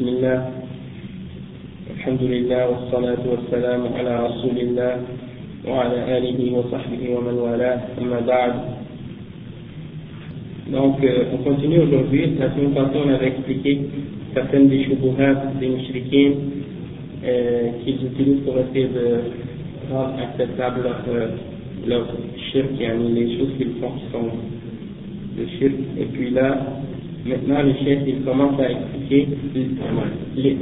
بسم الله الحمد لله والصلاة والسلام على رسول الله وعلى آله وصحبه ومن والاه أما بعد Donc, euh, on continue aujourd'hui. La semaine passée, on avait expliqué certaines des shubuhat des mushrikin euh, qu'ils utilisent pour essayer de rendre acceptable leur, euh, leur shirk, les choses qu'ils font qui sont de shirk. Et puis là, maintenant, le chef, il commence à expliquer les,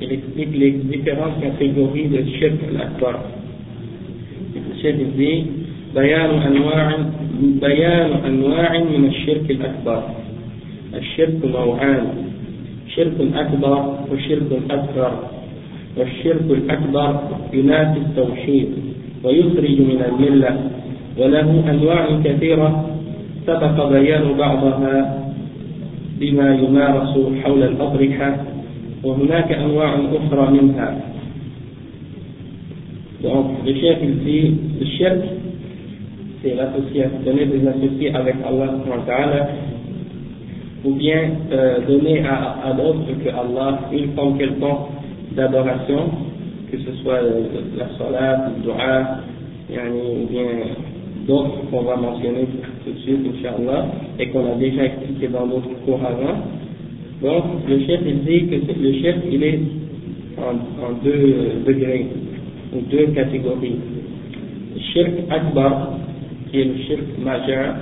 il explique les différentes catégories de shirk al-akbar. Le chef, dit, بيان أنواع بيان أنواع من الشرك الأكبر الشرك نوعان شرك أكبر وشرك أصغر والشرك الأكبر ينافي التوحيد ويخرج من الملة. وله أنواع كثيرة سبق بيان بعضها بما يمارس حول الأضرحة وهناك أنواع أخرى منها Donc, le chef il dit, le shirk, c'est l'association, donner des associés avec Allah ou bien euh, donner à, à d'autres que Allah une forme quelconque d'adoration, que ce soit la salat, le dua, ou bien d'autres qu'on va mentionner tout de suite, Inch'Allah, et qu'on a déjà expliqué dans d'autres cours avant. Donc, le chef, il dit que le chef, il est en, en deux euh, degrés, ou deux catégories. Le shirk akbar, qui est le shirk majeur,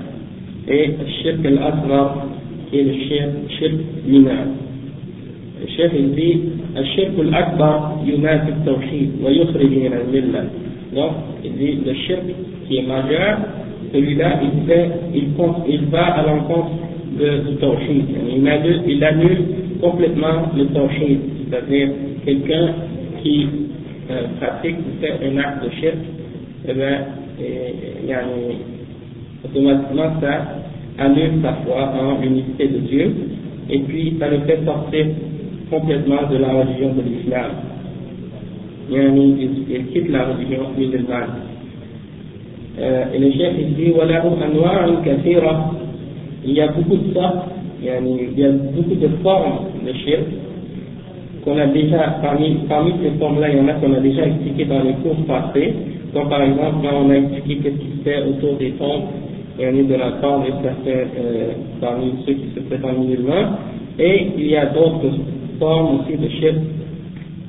et le shirk al-asghar, qui est le shirk, shirk mineur. Le chef, il dit, le shirk al-akbar yunafi al-tawhid wa yukhrij min al-millah. Donc, il dit, le shirk qui est majeur, celui-là, il, fait, il, il va à l'encontre du tawhid. Il annule, il annule complètement le tawhid, c'est-à-dire quelqu'un qui euh, pratique ou fait un acte de shirk, eh bien, yani, automatiquement ça annule sa foi en l'unité de Dieu, et puis ça le fait sortir complètement de la religion de l'islam. Il, il quitte la religion musulmane. et le chef il dit وله أنواع كثيرة il y a beaucoup de sortes يعني il y a beaucoup de formes de shirk qu'on a déjà parmi, parmi ces formes là il y en a qu'on a déjà expliqué dans les cours passés comme par exemple là on a expliqué ce qui se fait autour des tombes yani de la part de certains euh, parmi ceux qui se prétendent musulmans et il y a d'autres formes aussi de shirk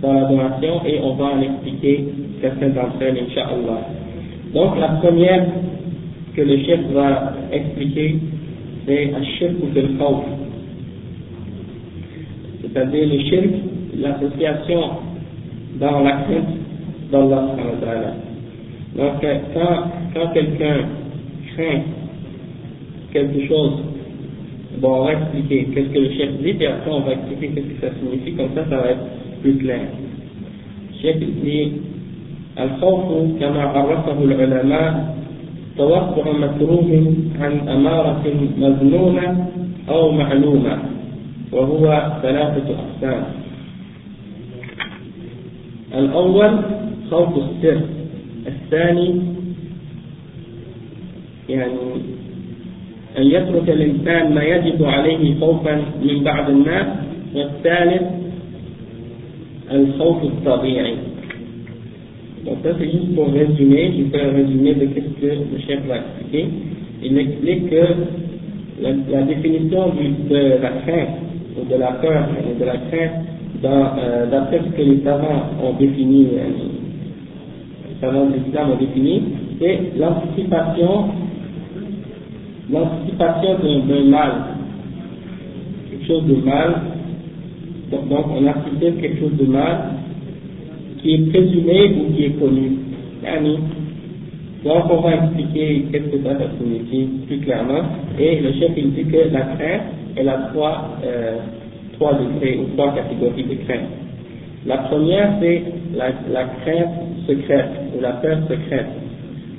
dans l'adoration et on va en expliquer certaines d'entre elles Inch'Allah donc la première que le chef va expliquer, c'est shirk ou le khawf. C'est-à-dire le shirk, l'association dans la crainte d'Allah. Donc quand, quand quelqu'un craint quelque chose, bon on va expliquer qu'est-ce que le chef dit et après on va expliquer qu'est-ce que ça signifie, comme ça ça va être plus clair. Le chef dit الخوف كما عرفه العلماء توقع مكروه عن أمارة مذمومة أو معلومة وهو ثلاثة أقسام. الأول خوف السر الثاني يعني أن يترك الإنسان ما يجب عليه خوفا من بعض الناس والثالث الخوف الطبيعي. Donc ça c'est juste pour résumer, je fais un résumé de ce que le chef va expliquer. Il explique que la, définition de la crainte, ou de la peur, ou de la crainte, euh, d'après ce que les savants ont défini, euh, les savants de l'islam ont défini, c'est l'anticipation, l'anticipation d'un mal, quelque chose de mal, donc, donc on anticipe quelque chose de mal, qui est présumé ou qui est connu. Donc on va expliquer qu'est-ce que ça, ça signifie plus clairement. Et le chef il dit que la crainte, elle a trois, euh, trois degrés ou trois catégories de crainte. La première c'est la, la crainte secrète ou la peur secrète.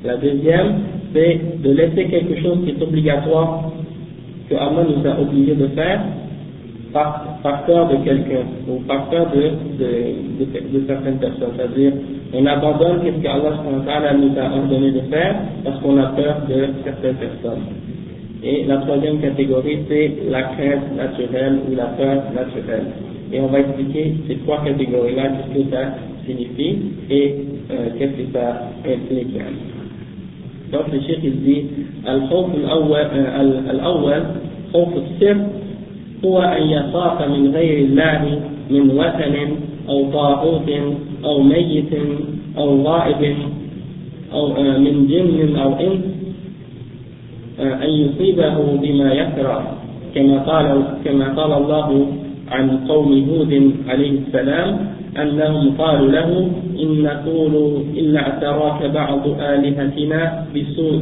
La deuxième c'est de laisser quelque chose qui est obligatoire que Allah nous a obligés de faire par, peur de quelqu'un ou par peur de, certaines personnes. C'est-à-dire, on abandonne ce qu'Allah nous a ordonné de faire parce qu'on a peur de certaines personnes. Et la troisième catégorie, c'est la crainte naturelle ou la peur naturelle. Et on va expliquer ces trois catégories-là, qu'est-ce que ça signifie et euh, qu'est-ce que ça implique. Donc le cheikh il dit, al-khawf al-awwal, euh, al-awwal, khawf al هو أن يخاف من غير الله من وثن أو طاغوت أو ميت أو غائب أو من جن أو إنس أن يصيبه بما يكره كما قال كما قال الله عن قوم هود عليه السلام أنهم قالوا له إن نقول إلا اعتراك بعض آلهتنا بسوء.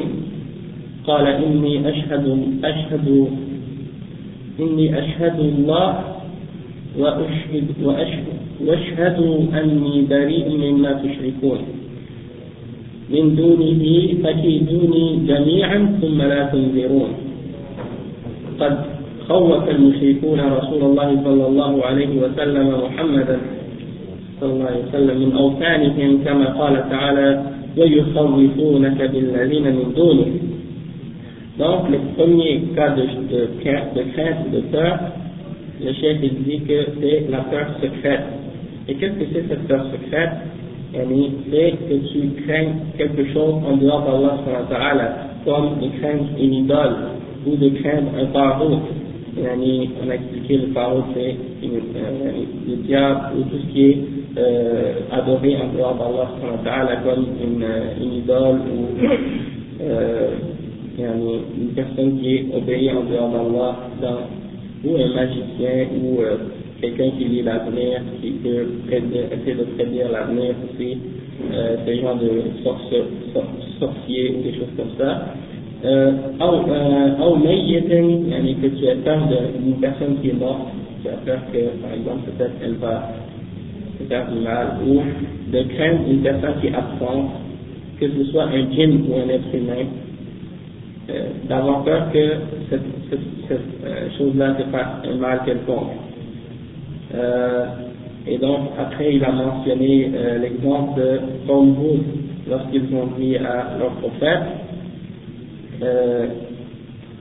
قال إني أشهد أشهد إني أشهد الله وأشهد وأشهد وأشهد أني بريء مما تشركون. من دونه فكيدوني جميعا ثم لا تنذرون. قد خوف المشركون رسول الله صلى الله عليه وسلم محمدا صلى الله عليه وسلم من أوثانهم كما قال تعالى ويخوفونك بالذين من دونه. Donc, le premier cas de, de, de crainte, de peur, le chef dit que c'est la peur secrète. Et qu'est-ce que c'est cette peur secrète? C'est que tu crains quelque chose en dehors d'Allah, comme de craindre une idole ou de craindre un paro. On a expliqué le paro, c'est euh, le diable ou tout ce qui est euh, adoré en dehors d'Allah, comme une, une idole ou euh, une personne qui est obéie en dehors d'Allah, ou un magicien ou euh, quelqu'un qui lit l'avenir, qui peut essayer de prédire l'avenir aussi, euh, ce genre de sorciers ou des choses comme ça. Euh, euh, que tu as peur d'une personne qui est morte, tu as peur que, par exemple, peut-être elle va se faire du mal, ou de craindre une personne qui est absente, que ce soit un djinn ou un être humain, euh, d'avoir peur que cette, euh, chose-là se fasse un mal quelconque. Euh, et donc, après, il a mentionné euh, l'exemple de Qawm lorsqu'ils ont dit à leur prophète, euh,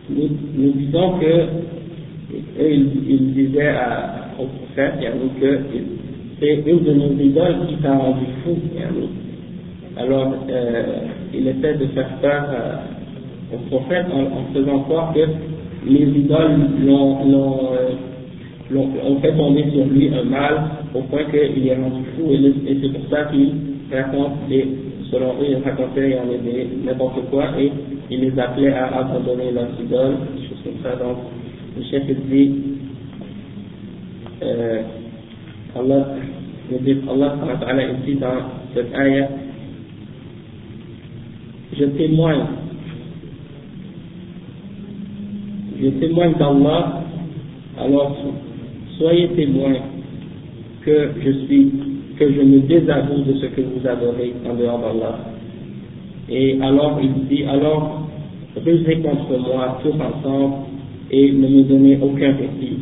nous, nous, disons que, eux, ils, ils disaient à, au prophète, que c'est une de nos idoles qui t'a rendu fou. Alors, euh, il essaie de faire peur au prophète en, en, faisant croire que les idoles l'ont ont fait tomber sur lui un mal au point qu'il est rendu fou et, c'est pour ça qu'il raconte et selon eux il racontait n'importe quoi et il les appelait à abandonner leurs idoles, des choses comme ça. Donc le chef dit euh, Allah, Allah ici dans cette ayah je témoigne je témoigne d'Allah alors soyez témoins que je suis, que je me désavoue de ce que vous adorez en dehors d'Allah. Et alors il dit, alors rusez contre moi tous ensemble et ne me donnez aucun répit.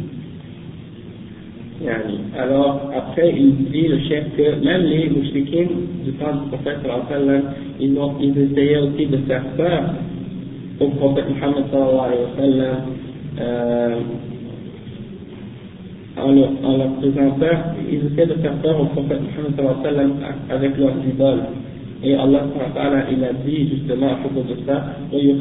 Alors après il dit le chef que même les mouchriquins du temps du prophète ils, ont, ils essayaient aussi de faire peur au prophète Muhammad sallallahu alayhi wa sallam euh, en leur, faisant peur, ils essaient de faire peur au prophète Muhammad avec leurs idoles. Et Allah il a dit justement à propos de ça, et ils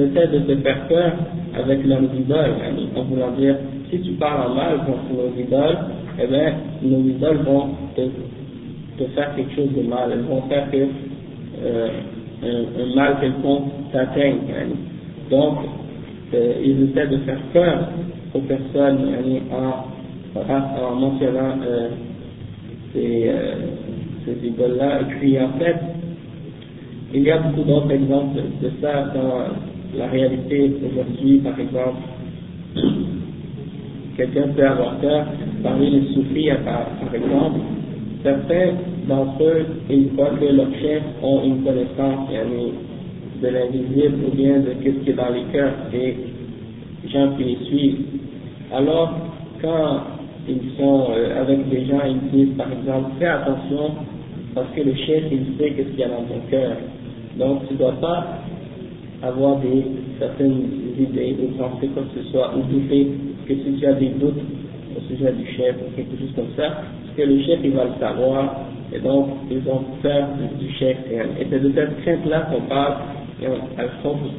essaient de te faire peur avec leurs idoles, en voulant dire, si tu parles en mal contre nos idoles, eh bien, nos idoles vont te, te faire quelque chose de mal, elles vont faire que euh, un, mal quelconque t'atteigne. Donc, euh, ils essaient de faire peur aux personnes en, en mentionnant euh, ces, euh, ces idoles-là. Et puis en fait, il y a beaucoup d'autres exemples de ça dans la réalité aujourd'hui, par exemple. Quelqu'un peut avoir peur, parmi les soufis par exemple, certains d'entre eux, ils croient que leurs chefs ont une connaissance, de l'invisible ou bien de ce qui est dans les cœurs des gens qui les suivent. Alors, quand ils sont euh, avec des gens, ils disent par exemple, fais attention parce que le chef, il sait ce qu'il y a dans ton cœur. Donc, tu ne dois pas avoir des, certaines idées ou penser quoi que ce soit, ou douter que si tu as des doutes du chef ou quelque chose comme ça, parce que le chef il va le savoir, et donc ils ont peur du chef. Et c'est de cette crainte-là qu'on parle, elles sont pour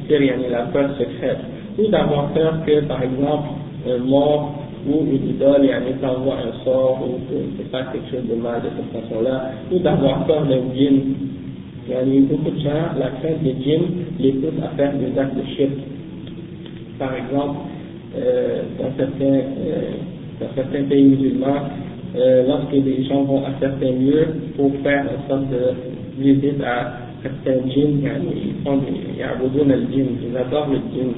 la peur secrète. Ou d'avoir peur que, par exemple, un mort ou une idole et t'envoie un sort ou de faire quelque chose de mal de cette façon-là, ou d'avoir peur d'un djinn. Il y a beaucoup de gens, la crainte des djinns les pousse à faire des actes de shirk. Par exemple, euh, dans, certains, euh, dans certains pays musulmans, euh, lorsque les gens vont à certains lieux pour faire une sorte de visite à certains djinns, ils font des, ils ils adorent le djinn.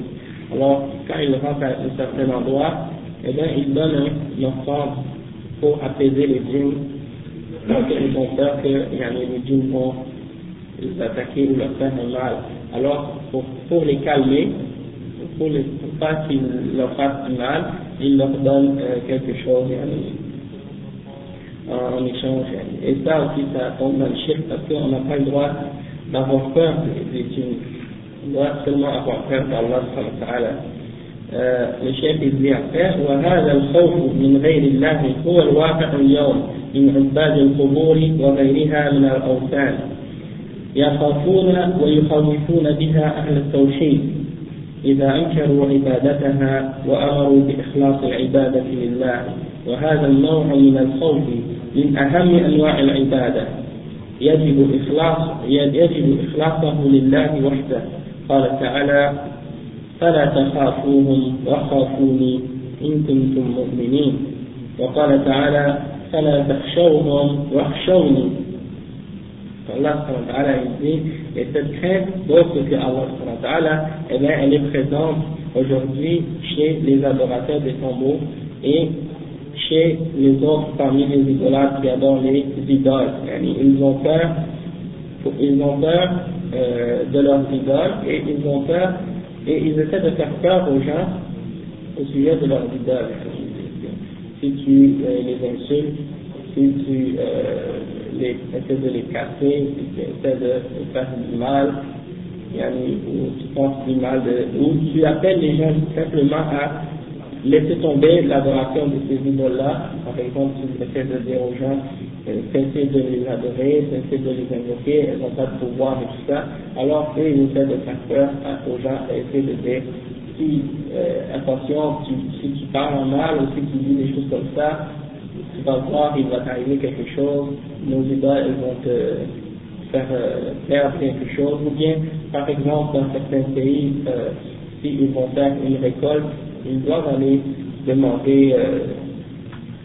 Alors, quand ils rentrent à un certain endroit, eh bien, ils donnent une offrande pour apaiser les djinns, parce qu'ils ont peur que les djinns vont les attaquer ou leur faire un mal. Alors, pour, pour les calmer, pour ne pas qu'ils leur fassent du mal, ils leur donnent euh, quelque chose en, échange. Et ça aussi, ça tombe dans le chiffre parce qu'on n'a pas le droit d'avoir peur des djinns. On doit seulement avoir peur d'Allah le chef il dit après وهذا الخوف من غير الله هو الواقع اليوم من عباد القبور وغيرها من الأوثان يخافون ويخوفون بها أهل التوحيد إذا أنكروا عبادتها وأمروا بإخلاص العبادة لله وهذا النوع من الخوف من أهم أنواع العبادة. يجب إخلاص يجب إخلاصه لله وحده. قال تعالى فلا تخافوهم وخافوني إن كنتم مؤمنين. وقال تعالى فلا تخشوهم واخشوني. Allah il dit, et cette crainte d'autre que Allah eh bien, elle est présente aujourd'hui chez les adorateurs des tombeaux et chez les autres parmi les idolâtres qui adorent les idoles. Ils ont peur, ils ont peur euh, de leurs idoles et ils ont peur et ils essaient de faire peur aux gens au sujet de leurs idoles. Si tu euh, les insultes, si tu euh, les, essaies de les casser, tu essaies de, faire du mal, ou tu penses du mal, de, ou tu appelles les gens simplement à laisser tomber l'adoration de ces idoles-là. Par exemple, tu essaies de dire aux gens, cessez de les adorer, cessez de les invoquer, elles n'ont pas de pouvoir et tout ça. Alors, eux, ils essaient de faire peur aux gens et essayer de dire, si, euh, attention, si tu parles mal ou si tu dis des choses comme ça, tu vas voir, il va t'arriver quelque chose, nos idoles, elles vont te faire euh, perdre quelque chose, ou bien, par exemple, dans certains pays, euh, s'ils vont faire une récolte, ils doivent aller demander euh,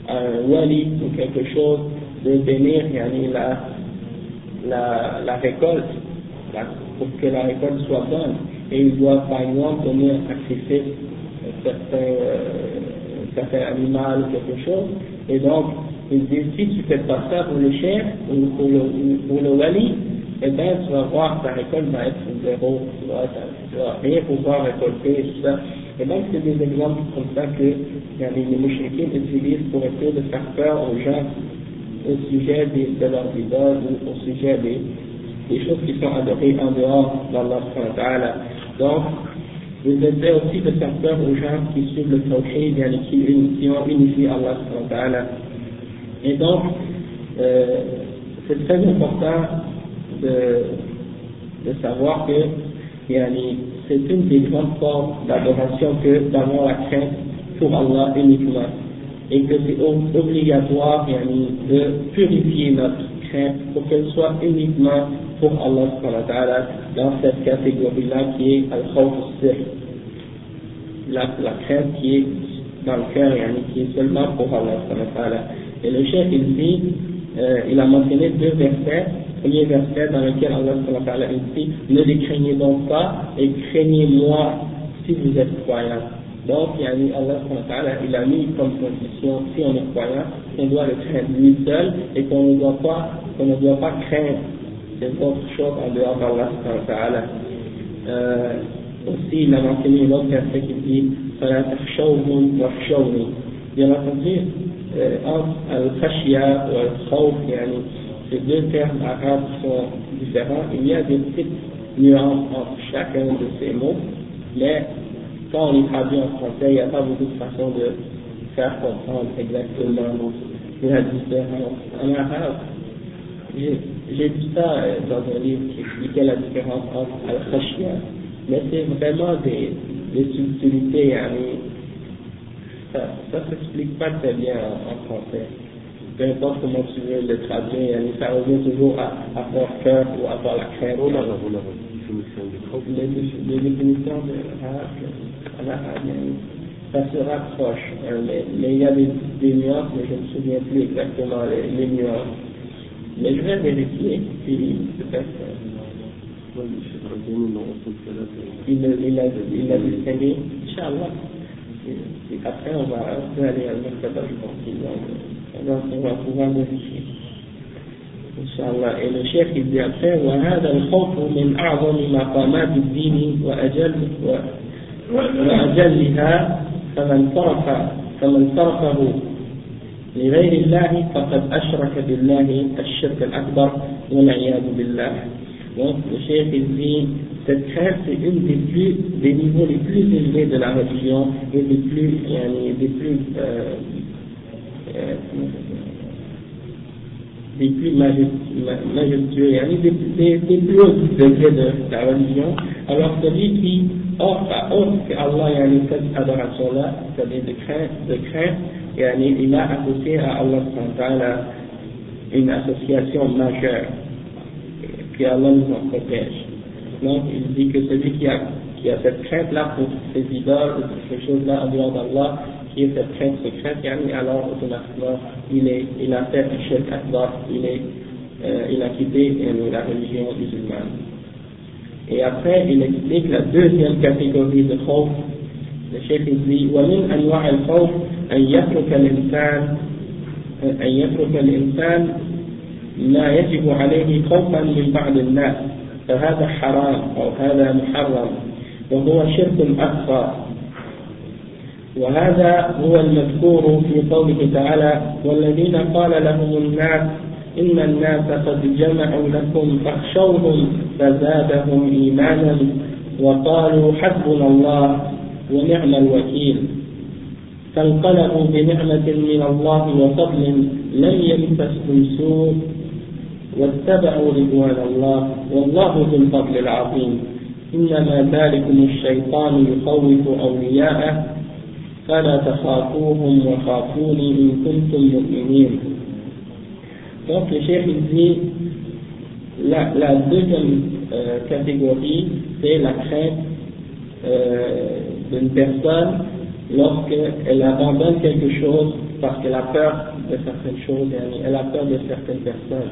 à un wali ou quelque chose de bénir la, la, la récolte, pour que la récolte soit bonne. Et ils doivent par exemple donner un sacrifice à certain, animal ou quelque chose. Et donc, ils disent, si tu fais pas ça pour le chef ou pour le, pour le wali, eh bien, tu vas voir, ta récolte va être zéro, tu vas, tu vas pouvoir récolter, tout ça. Et donc, c'est des exemples comme ça que les mouchriquins utilisent pour essayer de faire peur aux gens au sujet de, de leurs idoles ou au sujet des, des, choses qui sont adorées en dehors d'Allah. Donc, ils essaient aussi de faire peur aux gens qui suivent le tawhid, qui, qui ont unifié Allah. Et donc, euh, c'est très important de, de savoir que c'est une des grandes formes d'adoration que d'avoir la crainte pour Allah uniquement et que c'est obligatoire de purifier notre crainte pour qu'elle soit uniquement pour Allah dans cette catégorie-là qui est al-khawf la, la crainte qui est dans le cœur, qui est seulement pour Allah. Et le chef, il dit, euh, il a mentionné deux versets. Premier verset dans lequel Allah dit Ne les craignez donc pas et craignez-moi si vous êtes croyants. Donc, il a mis Allah il a mis comme condition, si on est croyant, qu'on doit le craindre lui seul et qu'on ne doit pas, qu'on ne doit pas craindre des autres choses en dehors d'Allah. Euh, aussi, il a mentionné une autre verset qui dit Bien entendu, entre al-khashya ou al-khawf, ces deux termes arabes sont différents. Il y a des types nuances entre chacun de ces mots, mais quand on les traduit en français, il n'y a pas beaucoup de façon de faire comprendre exactement la différence. En arabe, j'ai vu ça euh, dans un livre qui expliquait la différence entre al-khashia, mais c'est vraiment des, des subtilités, ça ne s'explique pas très bien en, français. Peu importe comment tu veux le traduire, ça revient toujours à avoir peur ou avoir la crainte. Oh les, définitions de l'arabe, ça se rapproche, hein, mais, mais, il y a des, des, nuances, mais je ne me souviens plus exactement les, les nuances. لجنة ملكية في إلى إلى إلى بالسنين إن شاء الله في قطع ومعرض ثاني المكتبة المحكمة هذا هو ملكية إن شاء الله إلى شيخ الدعفان وهذا الخوف من أعظم مقامات الدين وأجل وأجلها فمن ترك فمن تركه لغير الله فقد أشرك بالله الشرك الأكبر والعياذ بالله. Donc, le chef, il dit, cette crainte, c'est une des plus, des niveaux les plus élevés de la religion et des plus, des plus, euh, euh, des plus majestueux, des, des, des plus hauts degrés de la religion, alors celui qui offre à autre qu'Allah cette adoration-là, c'est-à-dire de crainte, de crainte il a associé à Allah une association majeure, que Allah nous en protège. Donc il dit que celui qui a, qui a cette crainte-là pour ses idoles ou pour ces choses-là en dehors d'Allah, qui est cette crainte secrète, alors automatiquement il, est, il a fait un shirk akbar, il, est, euh, il a quitté euh, la religion musulmane. Et après, il explique la deuxième catégorie de khawf. Chef dit ومن أنواع الخوف أن يترك الإنسان أن يترك الإنسان ما يجب عليه خوفا من بعض الناس فهذا حرام أو هذا محرم وهو شرك أكبر. وهذا هو المذكور في قوله تعالى والذين قال لهم الناس إن الناس قد جمعوا لكم فاخشوهم فزادهم إيمانا وقالوا حسبنا الله ونعم الوكيل. فانقلبوا بنعمة من الله وفضل لم يمسسهم سوء. واتبعوا رضوان الله والله ذو الفضل العظيم. إنما ذلكم الشيطان يخوف أولياءه. فلا تخافوهم وخافوني إن كنتم مؤمنين. Donc le chef il dit la, la deuxième euh, catégorie c'est la crainte euh, d'une personne lorsqu'elle abandonne quelque chose parce qu'elle a peur de certaines choses, elle a peur de certaines personnes.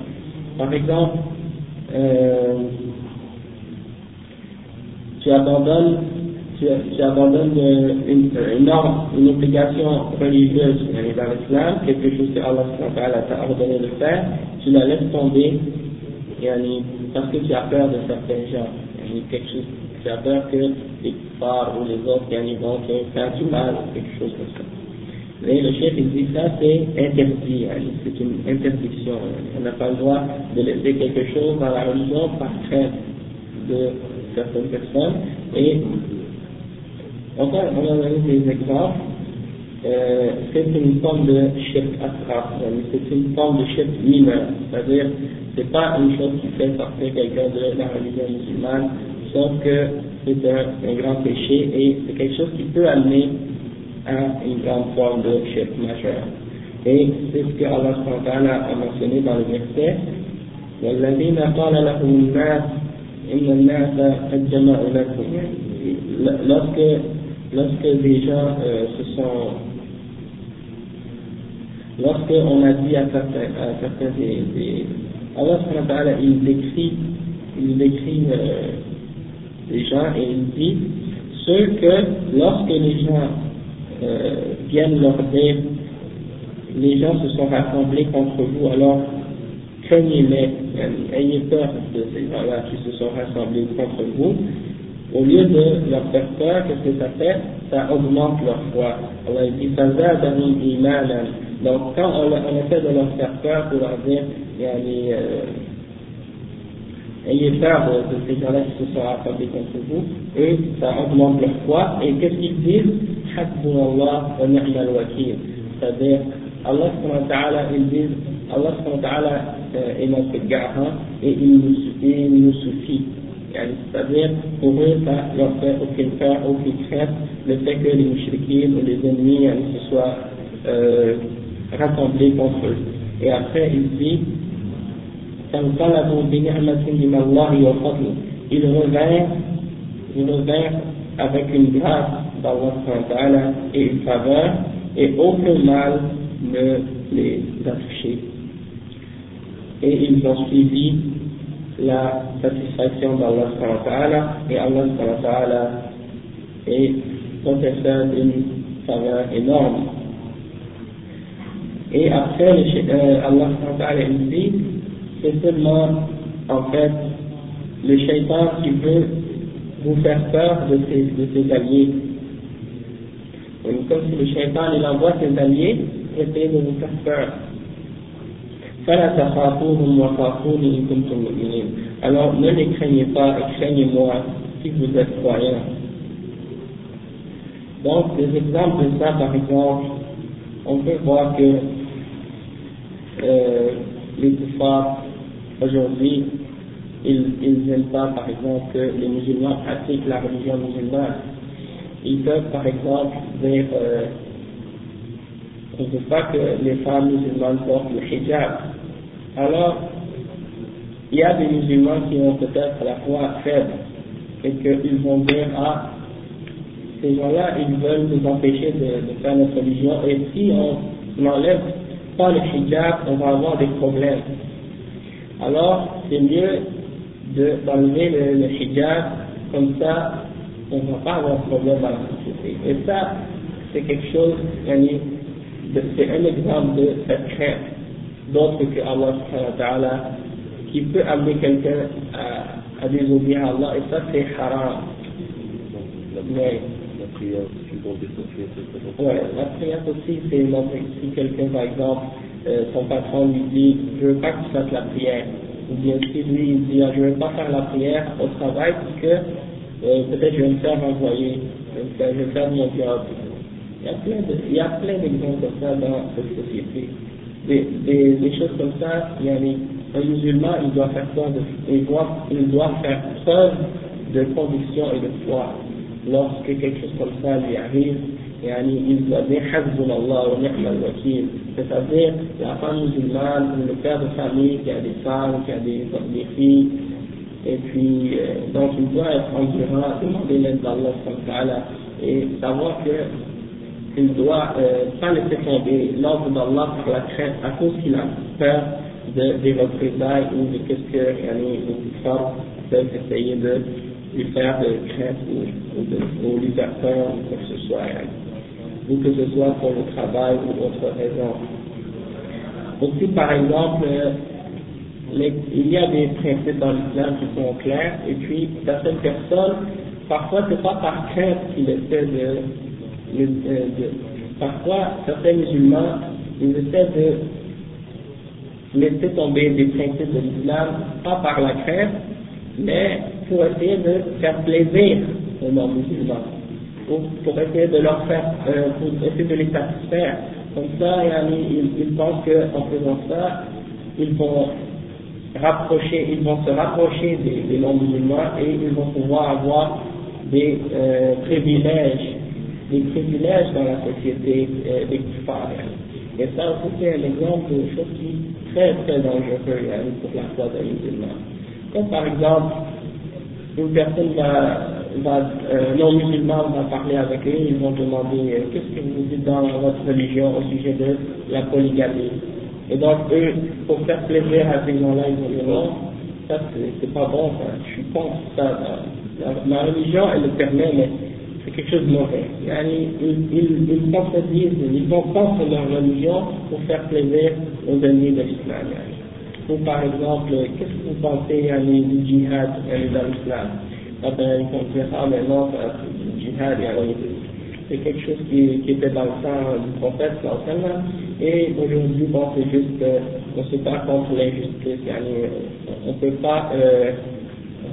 Par exemple, euh, tu abandonnes tu, abandonnes une, une norme, une obligation religieuse dans l'islam, quelque chose que Allah t'a ordonné de faire, tu la laisses tomber parce que tu as peur de certains gens. Quelque chose, peur que les phares ou les autres vont te faire du mal ou quelque chose comme ça. Et le chef il dit ça c'est interdit, c'est une interdiction. On n'a pas le droit de laisser quelque chose dans la religion par crainte de certaines personnes. Et Enfin, on a donné des exemples. Euh, c'est une forme de chef asraf, c'est une forme de chef mineur, c'est-à-dire c'est pas une chose qui fait sortir quelqu'un de la religion musulmane, sauf que c'est un, un, grand péché et c'est quelque chose qui peut amener à une grande forme de chef majeur. Et c'est ce que Allah a mentionné dans le verset والذين قال لهم الناس إن الناس قد جمعوا لكم lorsque lorsque des gens euh, se sont lorsque on a dit à certains, à certains des, des Allah il décrit il décrit euh, les gens et il dit ceux que lorsque les gens euh, viennent leur dire les gens se sont rassemblés contre vous alors craignez-les ayez peur de ces gens-là qui se sont rassemblés contre vous au lieu de leur faire peur, qu'est-ce que ça fait? Ça augmente leur foi. Allah dit Donc quand on, on, essaie de leur faire peur pour leur dire, yani, euh, ayez peur de, ces gens-là qui se sont racontés contre vous, eux, ça augmente leur foi, et qu'est-ce qu'ils disent? Allah wa ni'mal wakil. C'est-à-dire, Allah ils disent, Allah euh, est notre garant et il nous, suffit. C'est-à-dire, pour eux, ça leur fait aucune peur, aucune crainte, le fait que les mouchriquins ou les ennemis se soient euh, rassemblés contre eux. Et après, il dit, il revint, il revint avec une grâce d'Allah et une faveur, et aucun mal ne les a touchés. Et ils ont suivi la satisfaction d'Allah et Allah est possesseur d'une faveur énorme. Et après, euh, Allah dit, c'est seulement en fait le shaitan qui veut vous faire peur de ses, de ses alliés. comme si le shaitan il envoie ses alliés pour essayer de vous faire peur. Alors ne les craignez pas craignez-moi si vous êtes croyants. Donc des exemples de ça par exemple, on peut voir que euh, les kuffars aujourd'hui ils n'aiment pas par exemple que les musulmans pratiquent la religion musulmane. Ils peuvent par exemple dire euh, on ne veut pas que les femmes musulmanes portent le hijab alors il y a des musulmans qui ont peut-être la foi faible et qu'ils vont dire ah ces gens-là ils veulent nous empêcher de, faire notre religion et si on n'enlève pas le hijab on va avoir des problèmes. Alors c'est mieux d'enlever le, le, hijab comme ça on ne va pas avoir de problème dans la société. Et ça c'est quelque chose c'est un exemple de cette crainte. D'autre que Allah qui peut amener quelqu'un à, à désobéir à Allah, et ça c'est haram. Mais, la prière ouais, la prière aussi, c'est si quelqu'un, par exemple, euh, son patron lui dit, je veux pas que tu fasses la prière, ou bien si lui il dit, je veux pas faire la prière au travail parce que euh, peut-être je vais me faire envoyer, je vais faire mon job. Il y a plein il y a plein d'exemples comme ça dans cette société des, choses comme ça, a un musulman, il faire preuve il doit, il doit faire preuve de conviction et de foi. Lorsque quelque chose comme ça lui arrive, il doit dire Allah wa ni'mal wakil. C'est-à-dire, la femme musulmane, le père de famille qui a des femmes, qui a des, des filles, et puis, euh, donc il doit être endurant, demander l'aide d'Allah et savoir que il doit euh, pas laisser tomber l'ordre d'Allah par la crainte à cause qu'il a peur de, des représailles ou de qu'est-ce que yani, les peuvent essayer de lui faire de crainte ou, ou, de, ou lui faire peur ou quoi que ce soit, ou que ce soit pour le travail ou autre raison. Aussi, par exemple, les, il y a des principes dans l'islam qui sont clairs, et puis certaines personnes, parfois c'est pas par crainte qu'ils essaient de euh, parfois, certains musulmans, ils essaient de laisser tomber des principes de l'islam, pas par la crainte, mais pour essayer de faire plaisir aux non-musulmans, pour, essayer de leur faire, euh, pour essayer de les satisfaire. Comme ça, ils, ils pensent qu'en faisant ça, ils vont rapprocher, ils vont se rapprocher des, non-musulmans et ils vont pouvoir avoir des euh, privilèges des privilèges dans la société euh, des kuffars. Et ça aussi c'est un exemple de choses qui sont très très dangereux pour la foi des musulmans. Comme par exemple, une personne va, euh, non musulman va parler avec eux, ils vont demander euh, qu'est-ce que vous dites dans votre religion au sujet de la polygamie? Et donc eux, pour faire plaisir à ces gens-là, ils vont dire non, ça c'est pas bon, je suis contre ça. Ma religion, elle le permet, mais c'est quelque chose de mauvais. Ils, ils, ils contredisent, ils vont contre leur religion pour faire plaisir aux ennemis de l'islam. Ou par exemple, qu'est-ce que vous pensez du djihad dans l'islam ah ben, Ils ah mais djihad, c'est quelque chose qui, était dans le temps du prophète, et aujourd'hui, bon, c'est juste, on ne se pas contre l'injustice, on ne peut pas euh,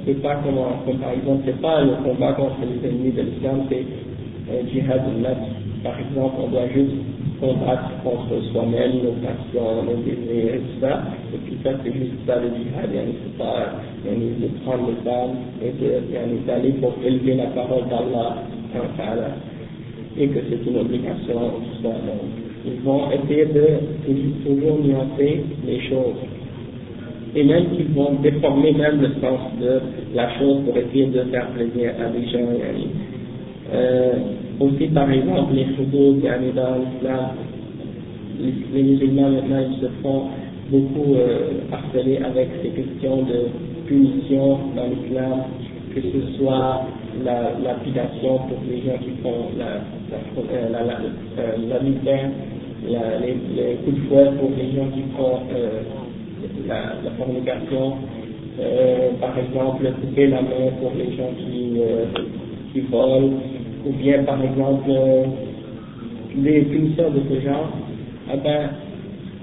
peut pas, par exemple, c'est pas le combat contre les ennemis de l'islam, c'est un djihad Par exemple, on doit juste combattre contre soi-même, nos passions, nos désirs, et tout ça. Et puis ça, c'est juste ça le djihad. C'est pas de prendre les femmes et d'aller pour élever la parole d'Allah et que c'est une obligation, tout ça. Ils vont essayer de toujours nuancer les choses. Et même qu'ils vont déformer même le sens de la chose pour essayer de faire plaisir à des gens. Euh, aussi, par exemple, les hudud dans l'islam, les musulmans maintenant ils se font beaucoup euh, harceler avec ces questions de punition dans l'islam, que ce soit la lapidation pour les gens qui font la, la, la, la, euh, la misère, les, coups de fouet pour les gens qui font euh, la, la fornication, euh, par exemple couper la main pour les gens euh, qui volent, ou bien par exemple euh, des punitions de ce genre, eh ben,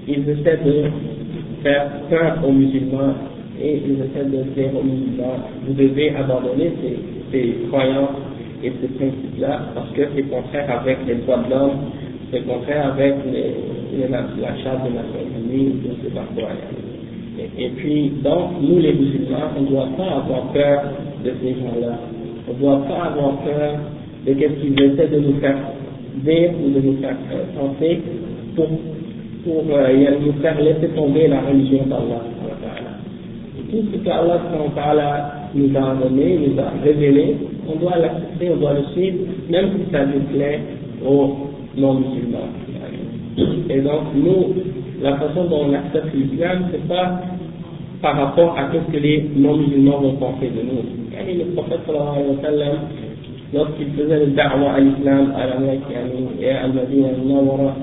ils essaient de faire peur aux musulmans et ils essaient de dire aux musulmans, vous devez abandonner ces, ces croyances et ces principes-là parce que c'est contraire avec les droits de l'homme, c'est contraire avec les, les, la charte des Nations Unies, sais pas quoi. Et, et puis, donc, nous les musulmans, on ne doit pas avoir peur de ces gens-là. On ne doit pas avoir peur de ce qu'ils essaient de nous faire dire ou de nous faire penser pour, pour euh, nous faire laisser tomber la religion d'Allah. Tout ce qu'Allah nous a donné, nous a révélé, on doit l'accepter, on doit le suivre, même si ça déplaît aux non-musulmans. Et donc, nous, la façon dont on accepte l'islam, c'est pas par rapport à ce que les non-musulmans vont penser de nous. Et le prophète sallallahu alayhi wa sallam, lorsqu'il faisait le da'wa à l'islam à la Mecque et à Al-Madinah al-Nawara,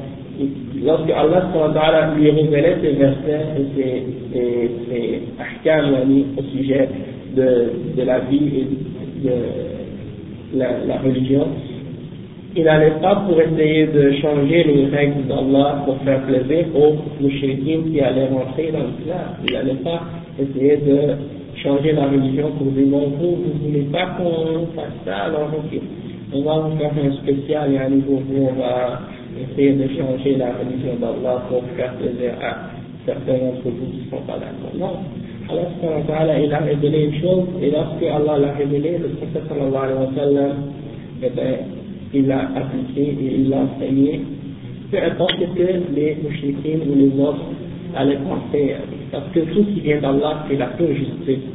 lorsque Allah lui révélait ces versets et ces, ahkam au sujet de, de la vie et de la, la religion, il n'allait pas pour essayer de changer les règles d'Allah pour faire plaisir aux mouchriquins qui allaient rentrer dans l'islam. Il n'allait pas essayer de changer la religion pour dire bon, vous, vous voulez pas qu'on fasse ça, alors ok, on va vous faire un spécial et à nouveau vous, on va essayer de changer la religion d'Allah pour faire plaisir à certains d'entre vous qui ne sont pas d'accord. Non. Allah il a révélé une chose, et lorsque Allah l'a révélé, le prophète sallallahu alayhi wa sallam, eh bien, il l'a appliqué et il l'a enseigné, peu importe que les mouchriquins ou les autres allaient penser, parce que tout ce qui vient d'Allah, c'est la pure justice,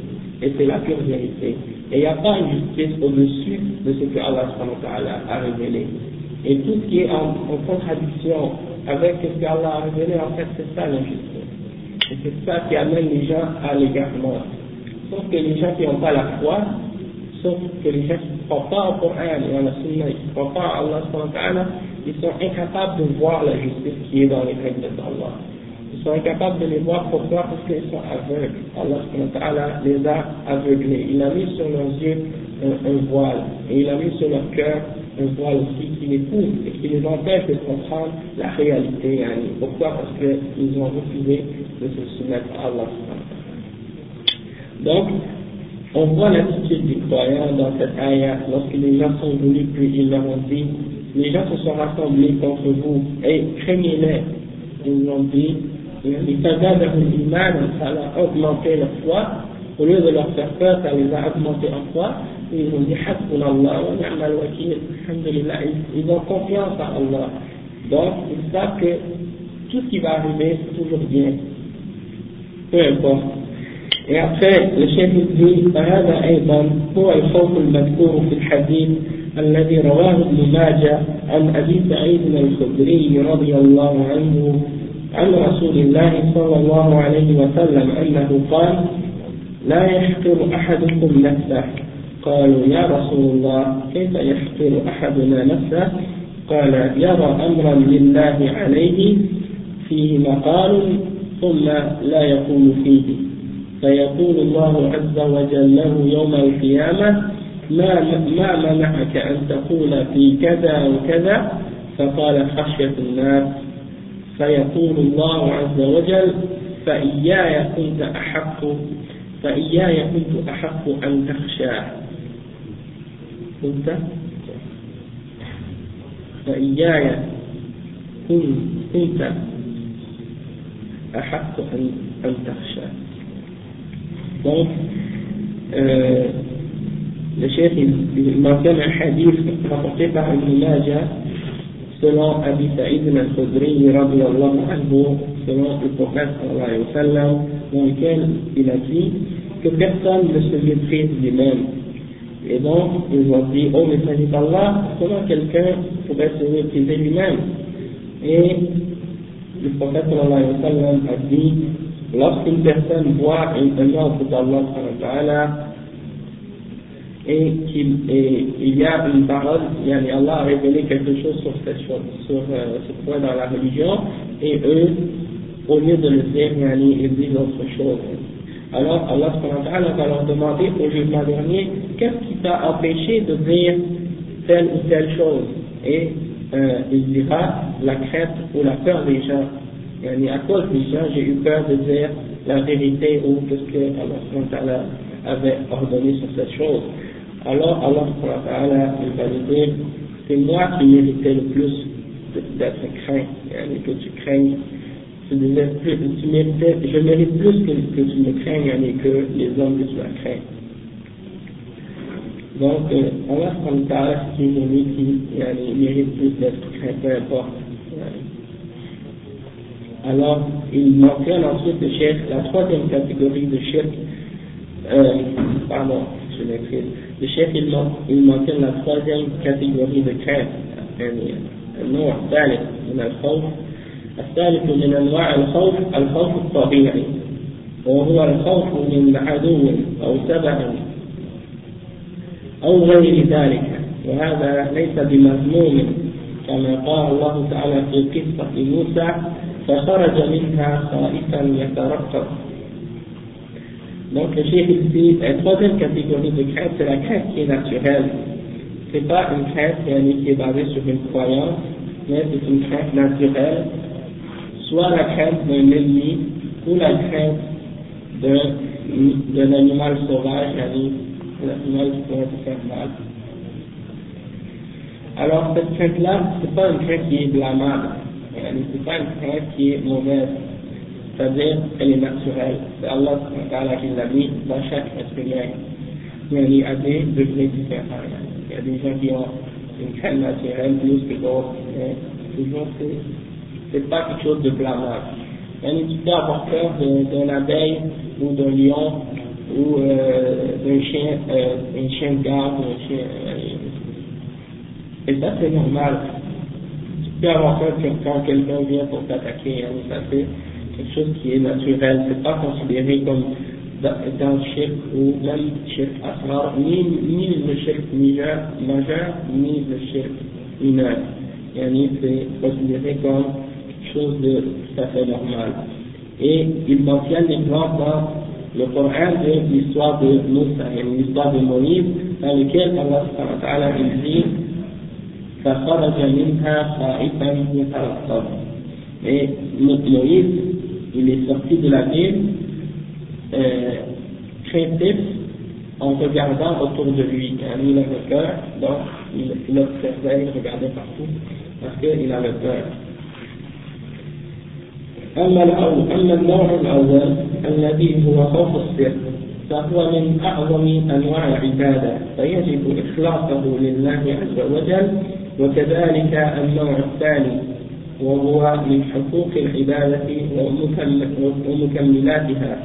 et c'est la pure vérité. Et il n'y a pas une justice au-dessus de ce que Allah a révélé. Et tout ce qui est en, contradiction avec ce que Allah a révélé, en fait, c'est ça l'injustice. Et c'est ça qui amène les gens à l'égarement. Sauf que les gens qui n'ont pas la foi, sauf que les gens qui ne croient pas au Coran et à la qui ne croient pas à Allah, ils sont incapables de voir la justice qui est dans les règles d'Allah. Sont incapables de les voir pourquoi? Parce qu'ils sont aveugles. Allah les a aveuglés. Il a mis sur leurs yeux un, voile et il a mis sur leur cœur un voile aussi qui les pousse et qui les empêche de comprendre la réalité. Pourquoi? Parce qu'ils ont refusé de se soumettre à Allah. Donc, on voit l'attitude des croyants dans cette ayah lorsque les gens sont venus puis ils leur ont dit les gens se sont rassemblés contre vous et craignez-les ils ont dit au lieu de leur faire peur ça les a augmenté en foi ils ont dit Allah ils ont confiance en Allah donc ils savent que tout ce qui va arriver c'est toujours bien peu importe Et après, le chef dit, فهذا أيضا هو الخوف المذكور في الحديث الذي رواه ابن ماجه عن أبي سعيد الخدري رضي الله عنه عن رسول الله صلى الله عليه وسلم أنه قال لا يحقر أحدكم نفسه. قالوا يا رسول الله كيف يحقر أحدنا نفسه؟ قال يرى أمرا لله عليه فيه مقال ثم لا يقول فيه. فيقول الله عز وجل له يوم القيامة ما ما منعك أن تقول في كذا وكذا؟ فقال خشية الناس فيقول الله عز وجل فإياي كنت أحق فإياي كنت أحق أن تخشى. كنت؟ فإياي كنت أحق أن تخشى. Donc euh, le chef il mentionne un hadith rapporté par Ibn Majah. Selon Abi Sa'id al-Khudri selon le prophète sallam dans lequel il a dit que personne ne se méprise lui-même. Et donc ils ont dit oh messager d'Allah comment quelqu'un pourrait se mépriser lui-même? Et le prophète sallam a dit lorsqu'une personne voit un ordre d'Allah et qu'il y a une parole, Allah a révélé quelque chose sur cette chose, sur euh, ce point dans la religion, et eux, au lieu de le dire, ils disent autre chose. Alors Allah va leur demander au jugement dernier, qu'est-ce qui t'a empêché de dire telle ou telle chose? Et euh, il dira la crainte ou la peur des gens. Et à cause des gens, j'ai eu peur de dire la vérité ou ce que Allah avait ordonné sur cette chose. Alors Allah il va lui dire, c'est moi qui méritais le plus d'être craint, que tu craignes. Tu plus, tu méritais, je mérite plus que, que tu me craignes que les hommes que tu as craint. Donc, euh, Allah c'est une ami qui mérite plus d'être craint, peu importe. Alors, il mentionne ensuite le chef, la troisième catégorie de shirk, euh, pardon, je m'écris. Le chef, il, il mentionne la troisième catégorie de crainte, النوع الثالث من الخوف. الثالث من أنواع الخوف الخوف الطبيعي وهو الخوف من عدو أو سبب أو غير ذلك. وهذا ليس بمذموم كما قال الله تعالى في قصة موسى فخرج منها خائفا يترقب. Donc le chef ici, la troisième catégorie de crainte, c'est la crainte qui est naturelle. Ce n'est pas une crainte qui est basée sur une croyance, mais c'est une crainte naturelle, soit la crainte d'un ennemi ou la crainte d'un animal sauvage, l'animal qui pourrait se faire mal. Alors cette crainte-là, ce n'est pas une crainte qui est blâmable, c'est pas une crainte qui est mauvaise, c'est-à-dire qu'elle est naturelle. C'est Allah qui l'a mis dans chaque être humain. Il y a des degrés différents. Il y a des gens qui ont une crainte naturelle plus que d'autres. Toujours, c'est pas quelque chose de blâmable. tu peux avoir peur d'un abeille ou d'un lion ou euh, d'un chien, euh, un chien de garde, un chien. Euh, et ça, c'est normal peux avoir peur quand quelqu'un vient pour t'attaquer, hein, ça c'est quelque chose qui est naturel, c'est pas considéré comme dans le chef ou même chef asrar, ni, ni le chef majeur, majeur, ni le chef mineur. Yani c'est considéré comme quelque chose de tout à fait normal. Et il mentionne l'exemple dans le Coran de l'histoire de Moussa, l'histoire de Moïse, dans lequel Allah il dit فخرج منها خائفا يترقب Et Moïse, il est sorti de la ville euh, craintif en regardant autour de lui. Il avait peur, donc il, il observait, il regardait partout parce qu'il avait peur. أما الأول أما النوع الأول الذي هو خوف السر فهو من أعظم أنواع العبادة فيجب إخلاصه لله عز وجل وكذلك النوع الثاني وهو من حقوق العبادة ومكملاتها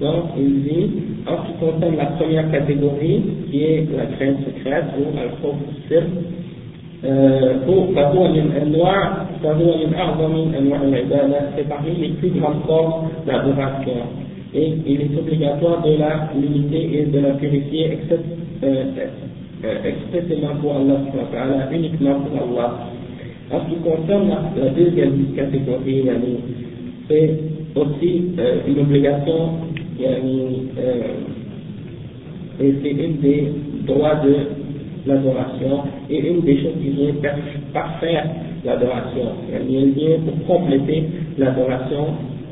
Donc, il dit, en ce qui concerne la première catégorie, qui est la crainte secrète ou al-khawf sir, فهو من أنواع فهو من أعظم أنواع العبادة c'est parmi les plus grandes formes d'adoration et il est obligatoire de la limiter et de la purifier expressément pour Allah, uniquement pour Allah. En ce qui concerne la, deuxième catégorie, c'est aussi euh, une obligation, euh, et c'est une des droits de l'adoration et une des choses qui vient parfaire l'adoration. Elle vient pour compléter l'adoration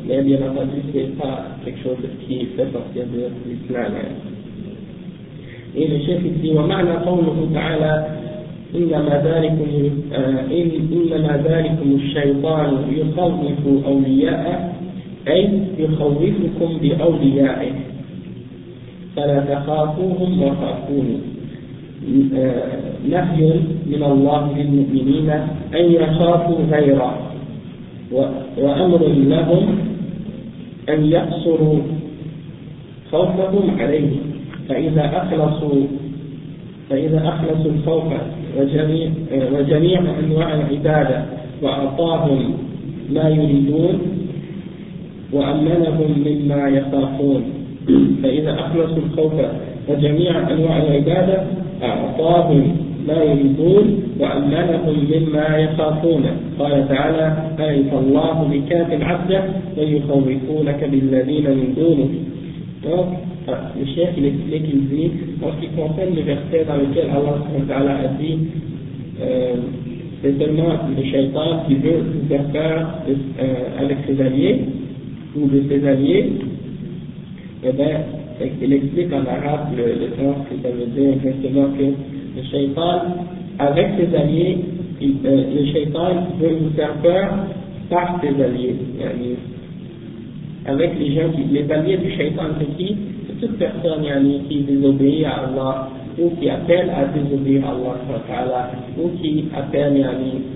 mais bien entendu, c'est pas quelque chose qui fait sortir de l'islam. Et le chef dit, ومعنى قوله تعالى إنما ذلكم إن إنما ذلكم الشيطان يخوف أولياءه أي يخوفكم بأوليائه. فلا تخافوهم وخافوني. نهي من الله للمؤمنين أن يخافوا غيره وأمر لهم أن يقصروا خوفهم عليه. فإذا أخلصوا فإذا أخلصوا الخوف وجميع, وجميع أنواع العبادة وأعطاهم ما يريدون وأمنهم مما يخافون. فإذا أخلصوا الخوف وجميع أنواع العبادة أعطاهم ما يريدون وأمنهم مما يخافون. قال تعالى أليس الله بكاف عبده ويخوفونك بالذين من دونه Le chef il explique, il dit, en ce qui concerne le verset dans lequel Allah a dit, euh, c'est seulement le shaitan qui veut vous faire peur euh, avec ses alliés, ou de ses alliés, eh bien, il explique en arabe le, le sens que ça veut dire exactement que le shaitan, avec ses alliés, il, euh, le shaitan veut vous faire peur par ses alliés. Avec les gens qui, les alliés du shaitan, c'est qui? Toute personne qui désobéit à Allah ou qui appelle à désobéir à Allah ou qui appelle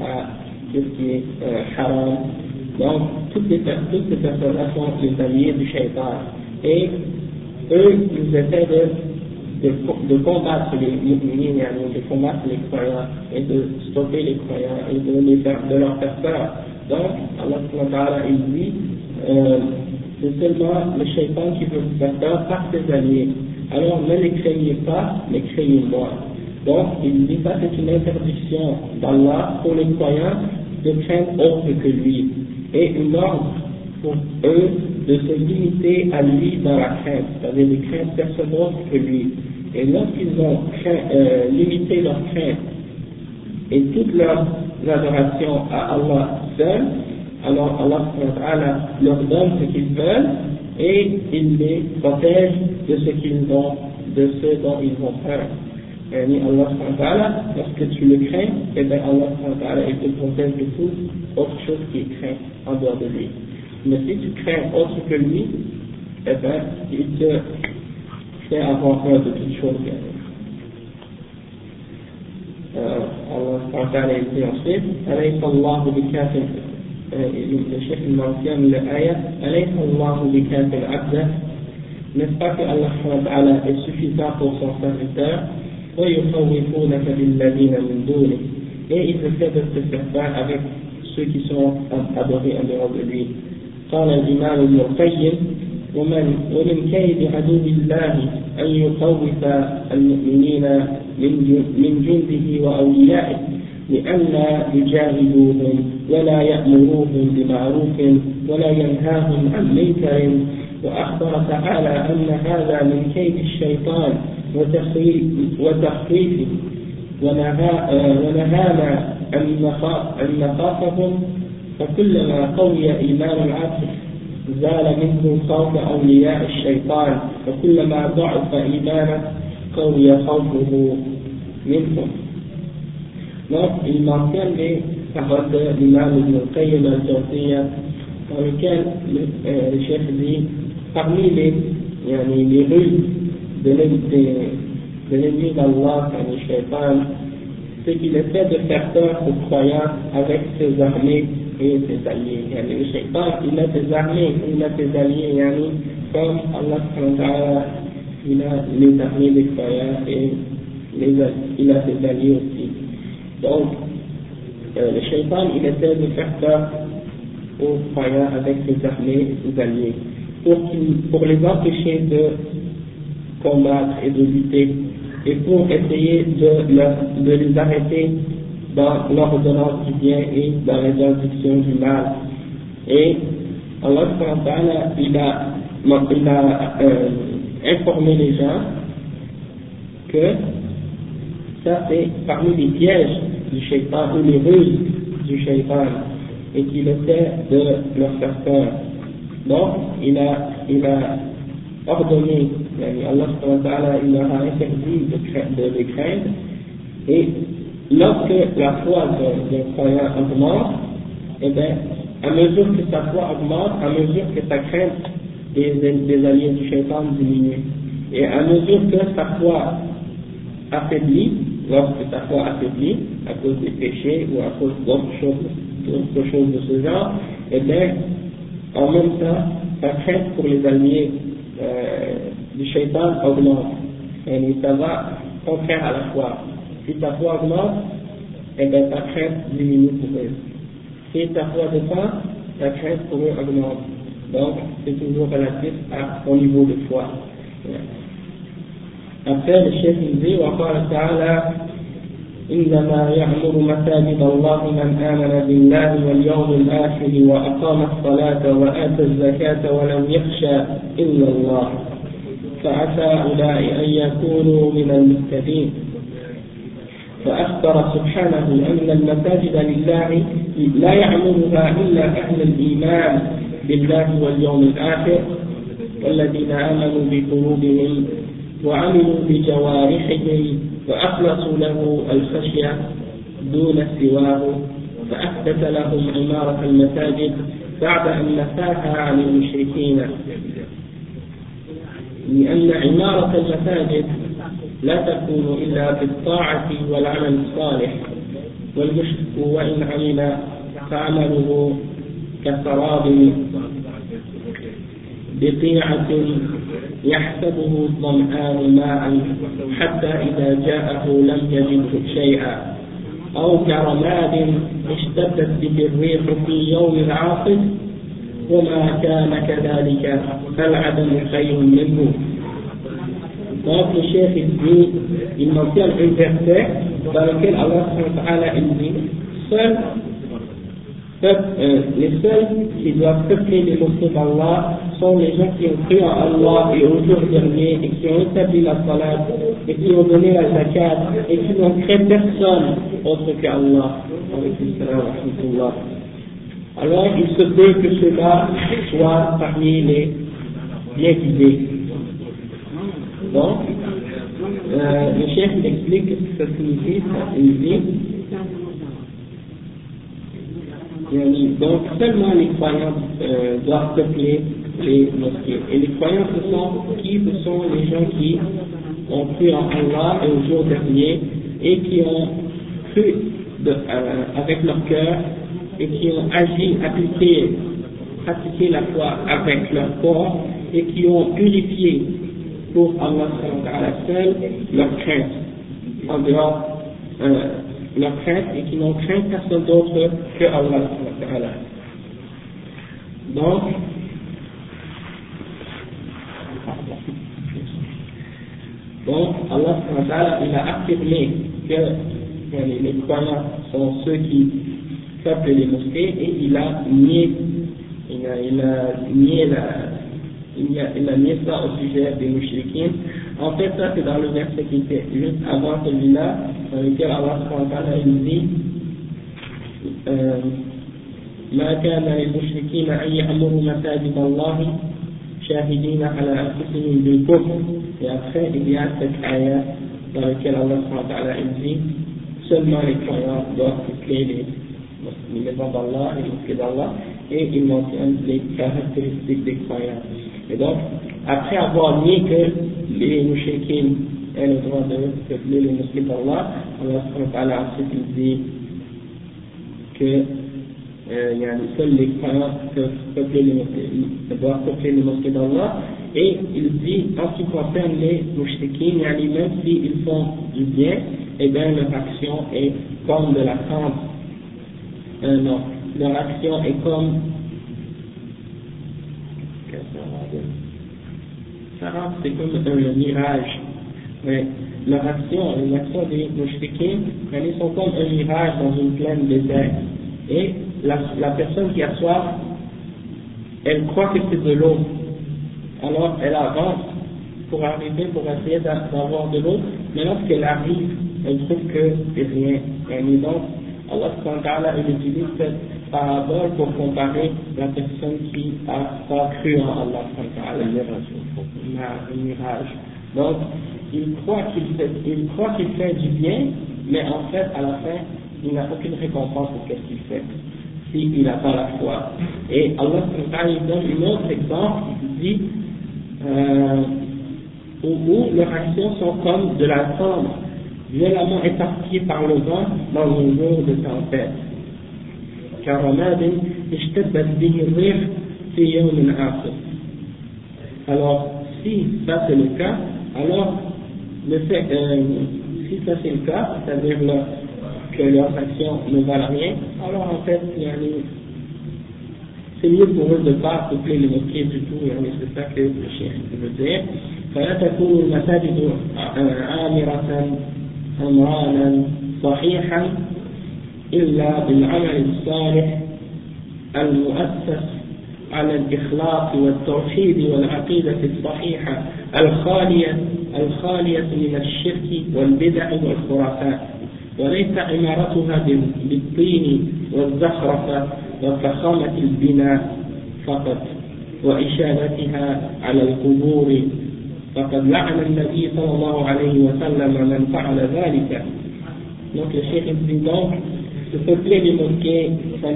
à ce qui est euh, haram. Donc, toutes, toutes ces personnes-là sont les alliés du shaitan. Et eux, ils essaient de, de, combattre les musulmans, de combattre les croyants et de stopper les croyants et de, les de leur faire peur. Donc, Allah il dit, euh, c'est seulement le shaitan qui veut vous faire par ses alliés. Alors ne les craignez pas, mais craignez-moi. Donc, il dit ça, c'est une interdiction d'Allah pour les croyants de craindre autre que lui. Et une ordre pour eux de se limiter à lui dans la crainte, c'est-à-dire de craindre personne d'autre que lui. Et lorsqu'ils ont euh, limité leur crainte et toute leur adoration à Allah seul, alors Allah leur donne ce qu'ils veulent et il les protège de ce qu'ils ont, de ce dont ils ont peur. Et Allah lorsque tu le crains, et eh bien Allah il te protège de tout autre chose qui est craint en dehors de lui. Mais si tu crains autre que lui, eh bien, il te fait avoir peur de toutes choses. Euh, Allah ta'ala dit ensuite, الله il mentionne l'ayah, أليس الله بكاف pas que Allah est suffisant pour son serviteur ويخوفونك بالذين من دونه et il essaie de se faire peur avec ceux qui sont adorés en dehors de lui قال الإمام ابن القيم ومن ومن كيد عدو الله أن يخوف المؤمنين من من جنده وأوليائه لئلا يجاهدوهم ولا يأمروهم بمعروف ولا ينهاهم عن منكر. وأخبر تعالى أن هذا من كيد الشيطان وتخفيفه ونهانا أن نخافهم فكلما قوي إيمان العبد زال منه خوف أولياء الشيطان وكلما ضعف إيمانه قوي خوفه منهم. Donc, il mentionne les paroles de l'imam Ibn al-Qayyim al-Jawziyya, dans lesquelles le, euh, le chef dit, parmi les, yani, les ruses de l'ennemi d'Allah, le shaitan, c'est qu'il essaie de faire peur aux croyants avec ses armées et ses alliés. Yani, le shaitan, il a ses armées, il a ses alliés, yani, comme Allah il a les armées des croyants et les, il a ses alliés aussi. Donc, euh, le shaitan, il essaie de faire peur aux croyants avec ses armées et ses alliés, pour, pour les empêcher de combattre et de lutter, et pour essayer de, les arrêter dans l'ordonnance du bien et dans l'interdiction du mal. Et Allah il a, il a euh, informé les gens que ça c'est parmi les pièges du shaitan ou les ruses du shaitan et qu'il essaie de leur faire peur. Donc, il a, il a ordonné, Allah il leur a interdit de, de les craindre, et lorsque la foi d'un croyant augmente, eh bien, à mesure que sa foi augmente, à mesure que sa crainte des, des alliés du shaitan diminue, et à mesure que sa foi affaiblit, lorsque sa foi affaiblit, à cause des péchés ou à cause d'autres choses, choses de ce genre, eh bien, en même temps, sa crainte pour les alliés euh, du shaitan augmente. Et ça va contraire à la foi. Si ta foi augmente, eh bien, ta crainte diminue pour eux. Si ta foi descend, ta crainte pour eux augmente. Donc, c'est toujours relatif à, au niveau de foi. Le chef dit, وقال تعالى إنما يعمر مساجد الله من آمن بالله واليوم الآخر وأقام الصلاة وآتى الزكاة ولم يخشى إلا الله. فعسى أولئك أن يكونوا من المهتدين. فأخبر سبحانه أن المساجد لله لا يعمرها إلا أهل الإيمان بالله واليوم الآخر والذين آمنوا بقلوبهم وعملوا بجوارحهم وأخلصوا له الخشية دون سواه فأثبت لهم عمارة المساجد بعد أن نفاها عن المشركين. لأن عمارة المساجد لا تكون إلا بالطاعة والعمل الصالح والمشرك وإن عمل فعمله كسراب بقيعة يحسبه الظمآن ماء حتى إذا جاءه لم يجده شيئا. أو كرماد اشتدت به الريح في يوم عاصف وما كان كذلك فالعدم خير منه. Donc le chef il dit, il mentionne un verset dans lequel Allah il dit, seul les seuls qui doivent peupler les mosquées d'Allah sont les gens qui ont cru en Allah et au jour dernier et qui ont établi la salat et qui ont donné la zakat et qui n'ont créé personne autre qu'Allah. Alors il se peut que cela soit parmi les bien guidés. Donc, euh, le chef explique ce que signifie, il dit donc seulement les croyants euh, doivent peupler les mosquées. Et les croyants, ce sont qui? Ce sont les gens qui ont cru en Allah et au jour dernier et qui ont cru euh, avec leur cœur et qui ont agi, appliqué, pratiqué la foi avec leur corps et qui ont purifié pour Allah seul leur crainte en dehors euh, et qui n'ont craint personne d'autre que Allah. Donc, donc Allah il a affirmé que les croyants sont ceux qui peuplent les mosquées et il a nié, il a, nié la, il a, il a nié ça au sujet des mouchriquins en fait, ça c'est dans le verset qui était juste avant celui-là, dans lequel Allah il dit ما كان للمشركين أن يأمروا مساجد الله شاهدين على أنفسهم بالكفر et après il y a cette ayah dans laquelle Allah il dit seulement les croyants doivent quitter les, les maisons d'Allah et les mosquées d'Allah et il mentionne les caractéristiques des croyants. Et donc, après avoir nié que les mouchikines aient le droit de peupler les mosquées d'Allah, Allah il dit que euh, il y a seuls les croyants qui peupler les mosquées, peupler les mosquées d'Allah, et il dit en ce qui concerne les mouchikines, même s'ils font du bien, eh bien leur action est comme de la cendre. Euh, non, leur action est comme c'est comme un mirage. Mais leur action, les actions des mouchriquins, elles sont comme un mirage dans une plaine déserte. Et la, la personne qui a soif, elle croit que c'est de l'eau. Alors elle avance pour arriver, pour essayer d'avoir de l'eau, mais lorsqu'elle arrive, elle trouve que c'est rien. Et donc, Allah il utilise cette, parabole pour comparer la personne qui a pas cru en Allah, un mirage. Donc, il croit qu'il fait, il croit qu'il fait du bien, mais en fait, à la fin, il n'a aucune récompense pour ce qu'il fait, s'il n'a pas la foi. Et Allah il donne un autre exemple, il dit, euh, où leurs actions sont comme de la cendre, violemment éparpillée par le vent dans un jour de tempête Alors, si ça c'est le cas, alors le fait, euh, si ça c'est le cas, c'est-à-dire que leurs actions ne valent rien, alors en fait, c'est mieux pour eux de ne pas coupler les mosquées du tout, c'est ça que le chien veut dire. فلا تكون المساجد عامرة عمرانا صحيحا إلا بالعمل الصالح المؤسس على الإخلاص والتوحيد والعقيدة الصحيحة الخالية الخالية من الشرك والبدع والخرافات. وليس عمارتها بالطين والزخرفة وفخامة البناء فقط وإشارتها على القبور. فقد لعن النبي صلى الله عليه وسلم من فعل ذلك. Le cheikh dit donc se peupler les mosquées ça,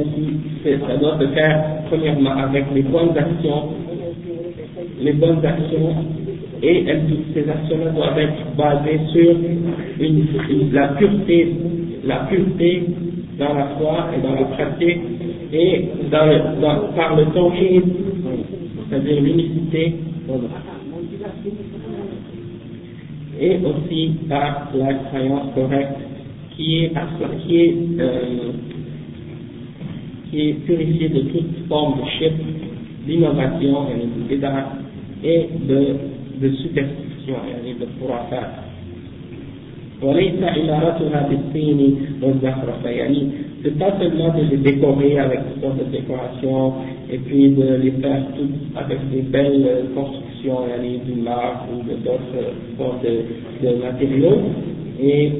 ça doit se faire premièrement avec les bonnes actions les bonnes actions et ces actions-là doivent être basées sur la pureté la pureté dans la foi et dans la pratique et dans le, dans, par le c'est-à-dire l'unicité. Et aussi par la croyance correcte qui est, qui est, euh, qui est purifiée de toute forme de chip, d'innovation et de, de superstition et de khurafat. وليس إمارتها بالطين والزخرفة يعني c'est pas seulement de les décorer avec toutes sortes de décorations et puis de les faire toutes avec des belles constructions, yani du marbre ou d'autres sortes de, de, matériaux. Et,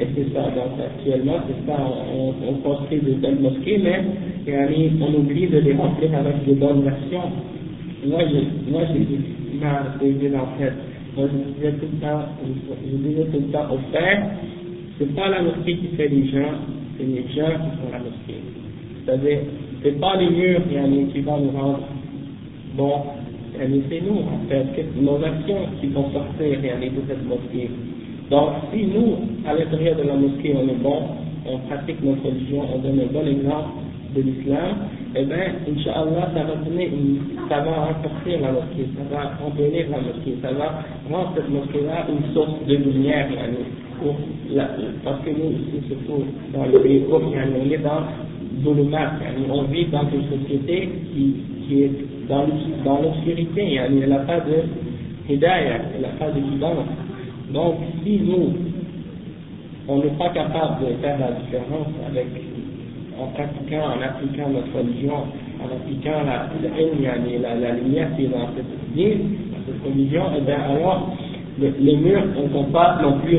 et c'est ça, donc actuellement, c'est ça, on, on, construit de belles mosquées, mais yani, on oublie de les remplir avec de bonnes actions. Moi, j'ai, moi, j'ai des images en tête. Moi, je disais tout le temps, je disais tout le au frère, c'est pas la mosquée qui fait les gens, c'est les gens qui font la mosquée. C'est-à-dire, c'est pas les murs qui vont nous rendre bon, c'est nous en fait, nos actions qui vont sortir de cette mosquée? Donc, si nous, à l'intérieur de la mosquée, on est bon, on pratique notre religion, on donne un bon exemple de l'islam, eh bien, Inch'Allah, ça va donner une, ça va renforcer la mosquée, ça va embellir la mosquée, ça va rendre cette mosquée-là une source de lumière, pour la, parce que nous, ici, surtout dans le pays on est dans Zulumat, on vit dans une société qui, qui est dans, l'obscurité, elle n'a pas de hidayah, elle n'a pas de guidance. Donc, si nous, on n'est pas capable de faire la différence avec en pratiquant, en appliquant notre religion, en appliquant la, la, la, lumière qui est dans cette dans cette religion, et eh bien alors, les murs ne vont pas non plus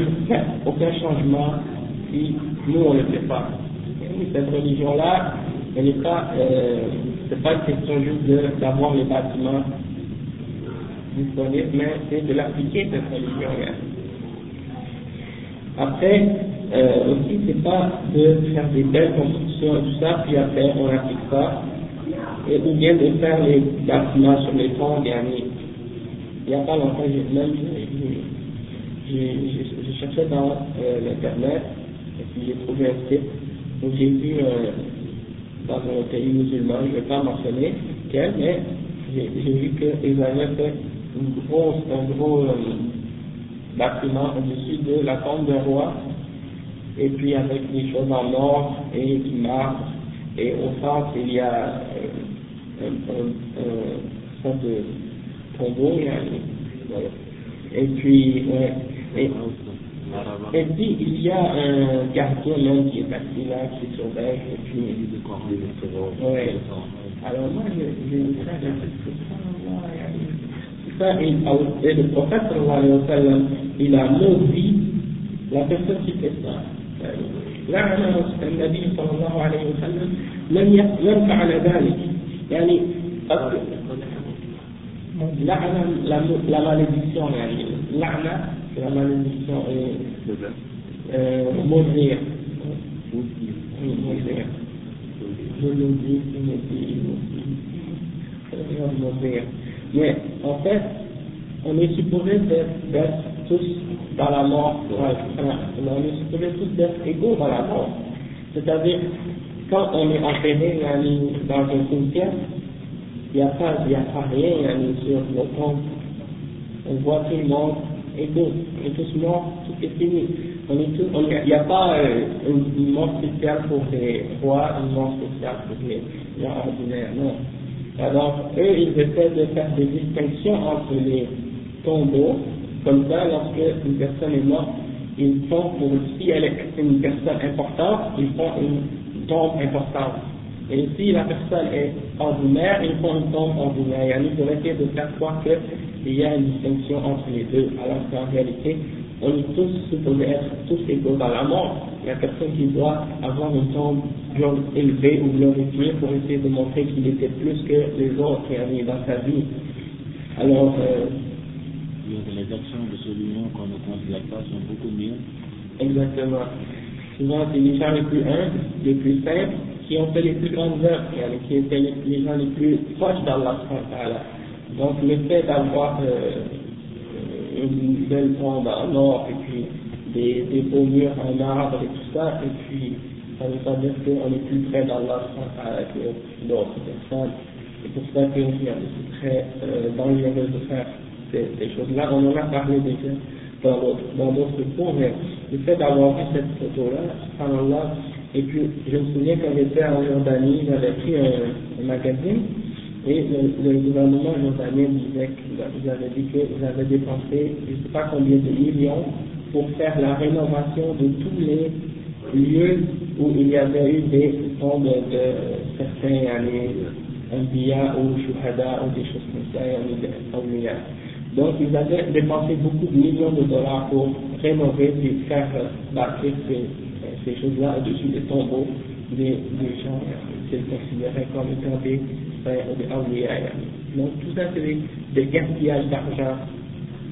aucun changement si nous on ne le fait pas. Et cette religion-là, elle n'est pas, euh, pas une question juste d'avoir les bâtiments disponibles, mais c'est de l'appliquer cette religion-là. Après, euh, aussi, c'est pas de faire des belles constructions et tout ça, puis après on n'applique pas, et, ou bien de faire les bâtiments sur les ponts, il n'y a pas longtemps, même j'ai cherché dans euh, l'internet, et puis j'ai trouvé un site où j'ai vu euh, dans un pays musulman, je ne vais pas mentionner quel, mais j'ai vu qu'ils avaient fait une grosse, un gros euh, bâtiment au-dessus de la tombe d'un roi, et puis avec des choses en or et qui marchent, et au centre il y a euh, un, un, un, de tombeau, et puis, ouais, et, et puis il y a un gardien même qui est assis là, qui surveille, et puis. Ouais. Alors moi, ça, et, le prophète, il a maudit la personne qui fait ça. لعن النبي صلى الله عليه وسلم من من فعل ذلك يعني لعن la malédiction يعني لعنة la malédiction est maudire maudire mais en fait on est supposé d'être tous dans la mort, on est supposé tous d'être égaux dans la mort. C'est-à-dire, quand on est enterré dans un cimetière, il n'y a, pas, a pas rien sur nos tombes. On voit tout le monde égaux, on est tous morts, tout est fini. Il n'y a, pas euh, une, mort spéciale pour les rois, une mort spéciale pour les ordinaires, non. Alors, eux, ils essaient de faire des distinctions entre les tombeaux comme ça, lorsque une personne est morte, ils font pour, si elle est une personne importante, ils font une tombe importante. Et si la personne est ordinaire, ils font une tombe ordinaire. Il pour essayer de faire croire qu'il y a une distinction entre les deux, alors qu'en réalité, on est tous supposés être tous égaux dans la mort. Il n'y a personne qui doit avoir une tombe élevée ou glorifiée pour essayer de montrer qu'il était plus que les autres dans sa vie. Alors, euh, les actions de celui-là qu'on ne considère pas sont beaucoup mieux. Exactement. Souvent, c'est les gens les plus humbles, les plus simples, qui ont fait les plus grandes œuvres, qui étaient les, gens les plus proches d'Allah. Donc, le fait d'avoir euh, une belle tombe en or, et puis des, des beaux murs en arbre et tout ça, et puis ça veut pas dire qu'on est plus près d'Allah que d'autres personnes. C'est pour ça que c'est très euh, dangereux de faire ces, choses-là. On en a parlé déjà dans d'autres cours, mais le fait d'avoir vu cette photo-là, et puis je me souviens quand j'étais en Jordanie, j'avais pris un, magazine, et le, gouvernement jordanien disait qu'ils avaient dit qu'ils avaient dépensé je ne sais pas combien de millions pour faire la rénovation de tous les lieux où il y avait eu des tombes de certains années, Anbiya ou Shuhada ou des choses comme ça, donc ils avaient dépensé beaucoup de millions de dollars pour rénover et faire bâtir ces, ces choses-là au-dessus des tombeaux des, des gens qu'ils considéraient comme étant des des Donc tout ça c'est des, des gaspillages d'argent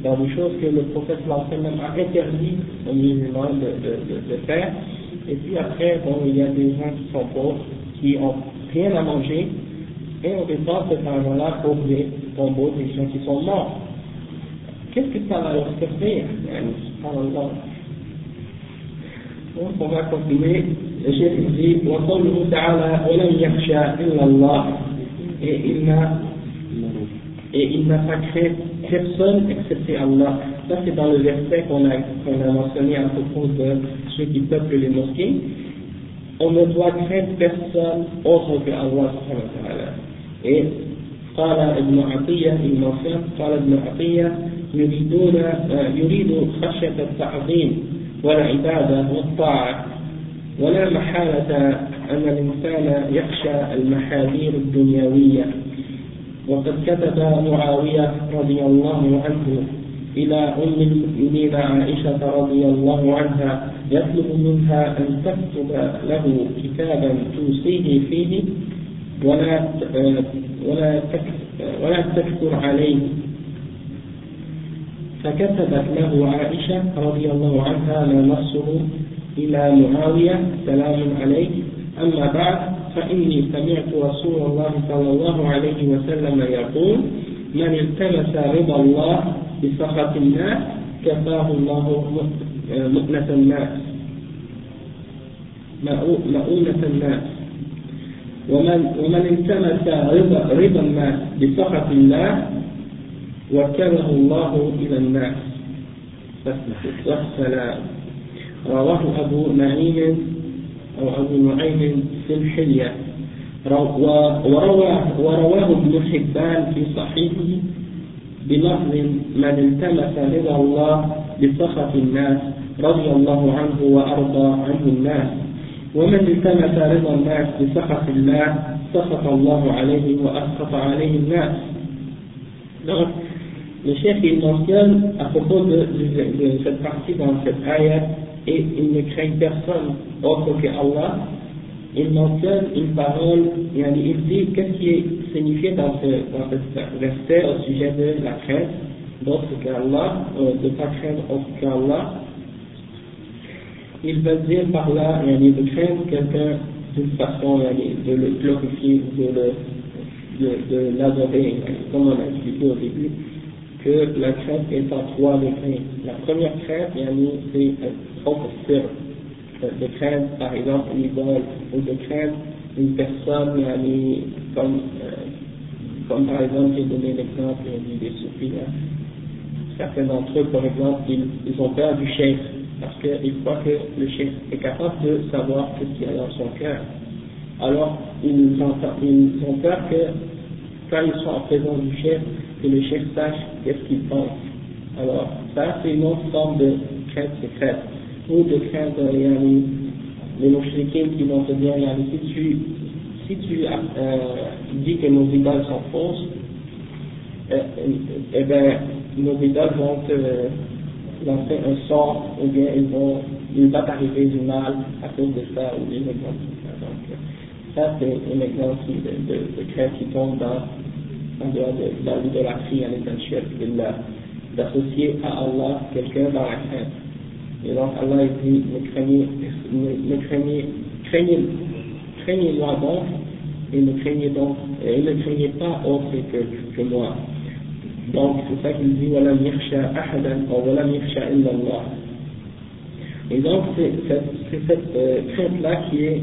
dans des choses que le prophète même a interdit aux musulmans de, de, de, de, faire. Et puis après, bon, il y a des gens qui sont pauvres, qui ont rien à manger, et on dépense cet argent-là pour des tombeaux des gens qui sont morts. qu'est-ce que ça va leur servir Subhanallah. Donc on va continuer. Le chef dit وقوله تعالى ولم يخشى إلا الله et il n'a et il n'a pas créé personne excepté Allah. Ça c'est dans le verset qu'on a, qu'on a mentionné à propos de ceux qui peuplent les mosquées. On ne doit craindre personne autre que Allah Et قال ابن عطية الموسم قال ابن عطية يريدون يريد خشية التعظيم والعبادة والطاعة ولا محالة أن الإنسان يخشى المحاذير الدنيوية. وقد كتب معاوية رضي الله عنه إلى أم المؤمنين عائشة رضي الله عنها يطلب منها أن تكتب له كتابا توصيه فيه ولا ولا ولا تكثر عليه. فكتبت له عائشة رضي الله عنها ما نصه إلى معاوية سلام عليك. أما بعد فإني سمعت رسول الله صلى الله عليه وسلم يقول من التمس رضا الله بسخط الناس كفاه الله مؤنة الناس. مؤونة الناس. ومن ومن التمس رضا رضا الناس بسخط الله وكله الله إلى الناس. والسلام. رواه أبو نعيم أو أبو نعيم في الحلية. ورواه, ابن حبان في صحيحه بلفظ من التمس رضا الله بسخط الناس رضي الله عنه وأرضى عنه الناس. ومن التمس رضا الناس بسخط الله سخط الله عليه وأسخط عليه الناس. Le chef il mentionne à propos de, de, cette partie dans cette ayat et il ne craint personne autre que Allah, il mentionne une parole, il dit qu'est-ce qui est signifié dans ce, verset au sujet de la crainte d'autre qu'Allah, euh, de ne pas craindre autre qu'Allah. Il veut dire par là, il de craindre quelqu'un d'une façon de le glorifier, de l'adorer, comme on a expliqué au début, que la crainte est en trois degrés. La première crainte, c'est de craindre par exemple une idole ou de craindre une personne comme, euh, comme par exemple j'ai donné l'exemple des soufis. Hein. Certains d'entre eux, par exemple, ils, ils ont peur du chef parce qu'ils croient que le chef est capable de savoir ce qu'il y a dans son cœur. Alors, ils ont, ils ont peur que quand ils sont en présence du chef, que le chef sache qu'est-ce qu'il pense. Alors, ça, c'est une autre forme de crainte secrète ou de craindre yani, les mouchriquins qui vont te dire yani, si tu, si tu euh, dis que nos idoles sont fausses, euh, eh bien, nos idoles vont te lancer un sort ou bien ils vont, il va t'arriver du mal à cause de ça ou des exemples Donc, ça c'est un exemple de, de, de crainte qui tombe dans, en dehors de, dans l'idolâtrie à l'état d'associer à Allah quelqu'un dans la crainte. Et donc Allah dit, ne craignez, ne, craignez, craignez, craignez-moi donc, et ne craignez donc, et pas autre que, que moi. Donc c'est ça qu'il dit, voilà ahadan, ou voilà illallah. Et donc c'est cette euh, crainte-là qui est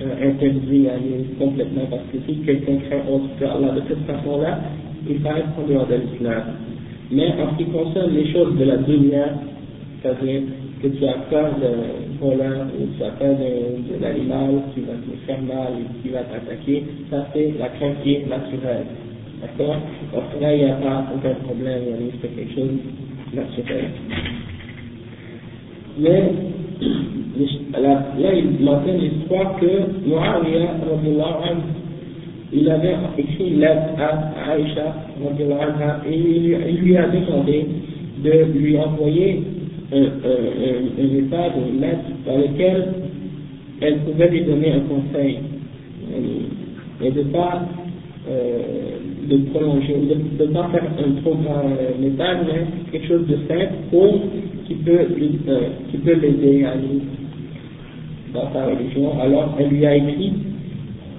euh, interdite complètement, parce que si quelqu'un craint autre que Allah de cette façon-là, il être en dehors de l'islam. Mais en ce qui concerne les choses de la c'est-à-dire que tu as peur d'un voleur ou tu as peur de l'animal qui va te faire mal et qui va t'attaquer, ça c'est la crainte qui est naturelle. D'accord? Donc là, il n'y a pas aucun problème, c'est quelque chose de naturel. Mais là, il mentionne l'histoire que Muawiyah, il avait écrit une lettre à Aïcha, et il lui a demandé de lui envoyer un, un message, une lettre dans lequel elle pouvait lui donner un conseil et de ne pas euh, de prolonger, de ne pas faire un trop grand message, mais quelque chose de simple pour qui peut euh, l'aider à lui dans sa religion. Alors elle lui a écrit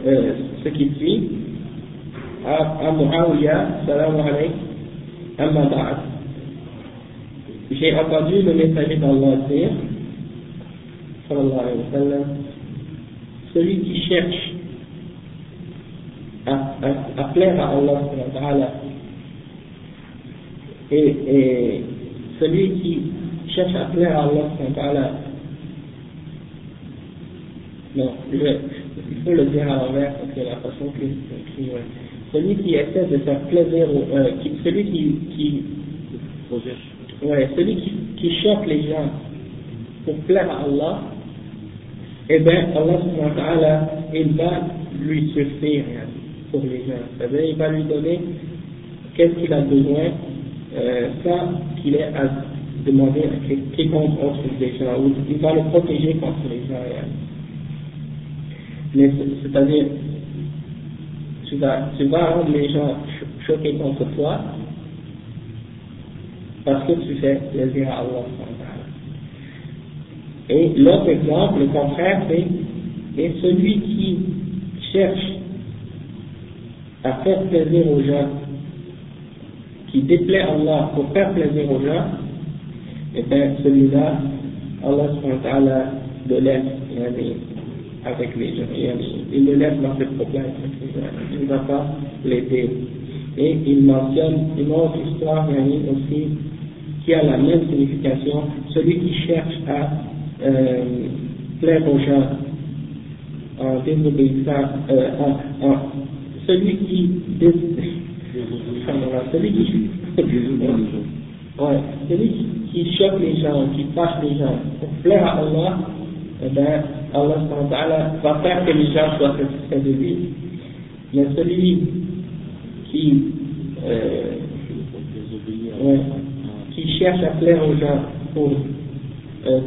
euh, ce qui suit à, à salam alaykum, amma j'ai entendu le messager d'Allah dire, celui qui cherche à, à, à plaire à Allah et, et celui qui cherche à plaire à Allah non, je, il faut le dire à l'envers parce que la façon que ouais. celui qui essaie de faire plaisir, euh, qui, celui qui, qui ouais, celui qui, qui choque les gens pour plaire à Allah, eh bien, Allah il va lui suffire pour les gens. C'est-à-dire, il va lui donner qu'est-ce qu'il a besoin euh, sans qu'il ait à demander à quiconque contre les gens, ou il va le protéger contre les gens. C'est-à-dire, tu vas, tu vas rendre les gens choqués contre toi, parce que tu fais plaisir à Allah. Et l'autre exemple, le contraire, c'est celui qui cherche à faire plaisir aux gens, qui déplaît Allah pour faire plaisir aux gens, et eh bien celui-là, Allah le laisse avec les gens, il le laisse dans ses problèmes, il ne va pas l'aider. Et il mentionne une autre histoire aussi qui a la même signification, celui qui cherche à euh, plaire aux gens en désobéissant, euh, en, en, celui qui celui qui celui qui choque les gens, qui fâche les gens pour plaire à Allah, eh bien, Allah va faire que les gens soient satisfaits de lui. Mais celui qui euh, qui cherche à plaire aux gens pour euh,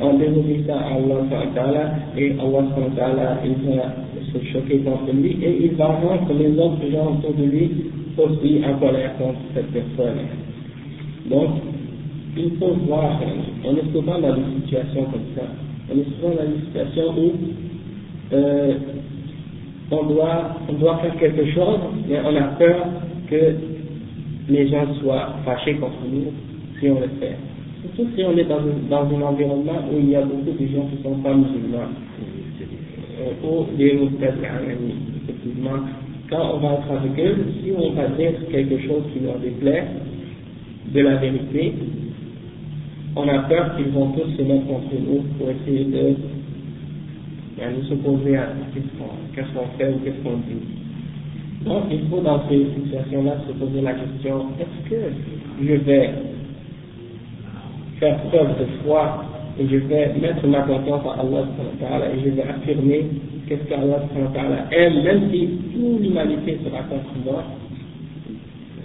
en désobéissant à Allah et Allah il va se choquer contre lui et il va rendre les autres gens autour de lui aussi en colère contre cette personne. Donc, il faut voir, on est souvent dans des situations comme ça. On est souvent dans des situations où euh, on, doit, on doit faire quelque chose, mais on a peur que les gens soient fâchés contre nous si on le fait. Surtout si on est dans, dans un environnement où il y a beaucoup de gens qui ne sont pas musulmans, ou des musulmans, effectivement, quand on va être avec eux, si on va dire quelque chose qui leur déplaît, de la vérité, on a peur qu'ils vont tous se mettre contre nous pour essayer de nous s'opposer à qu'est-ce qu'on fait ou qu'est-ce qu'on dit. Donc il faut dans ces situations-là se poser la question, est-ce que je vais faire preuve de foi et je vais mettre ma confiance en Allah et je vais affirmer qu'est-ce qu'Allah aime, même si toute l'humanité sera contre moi?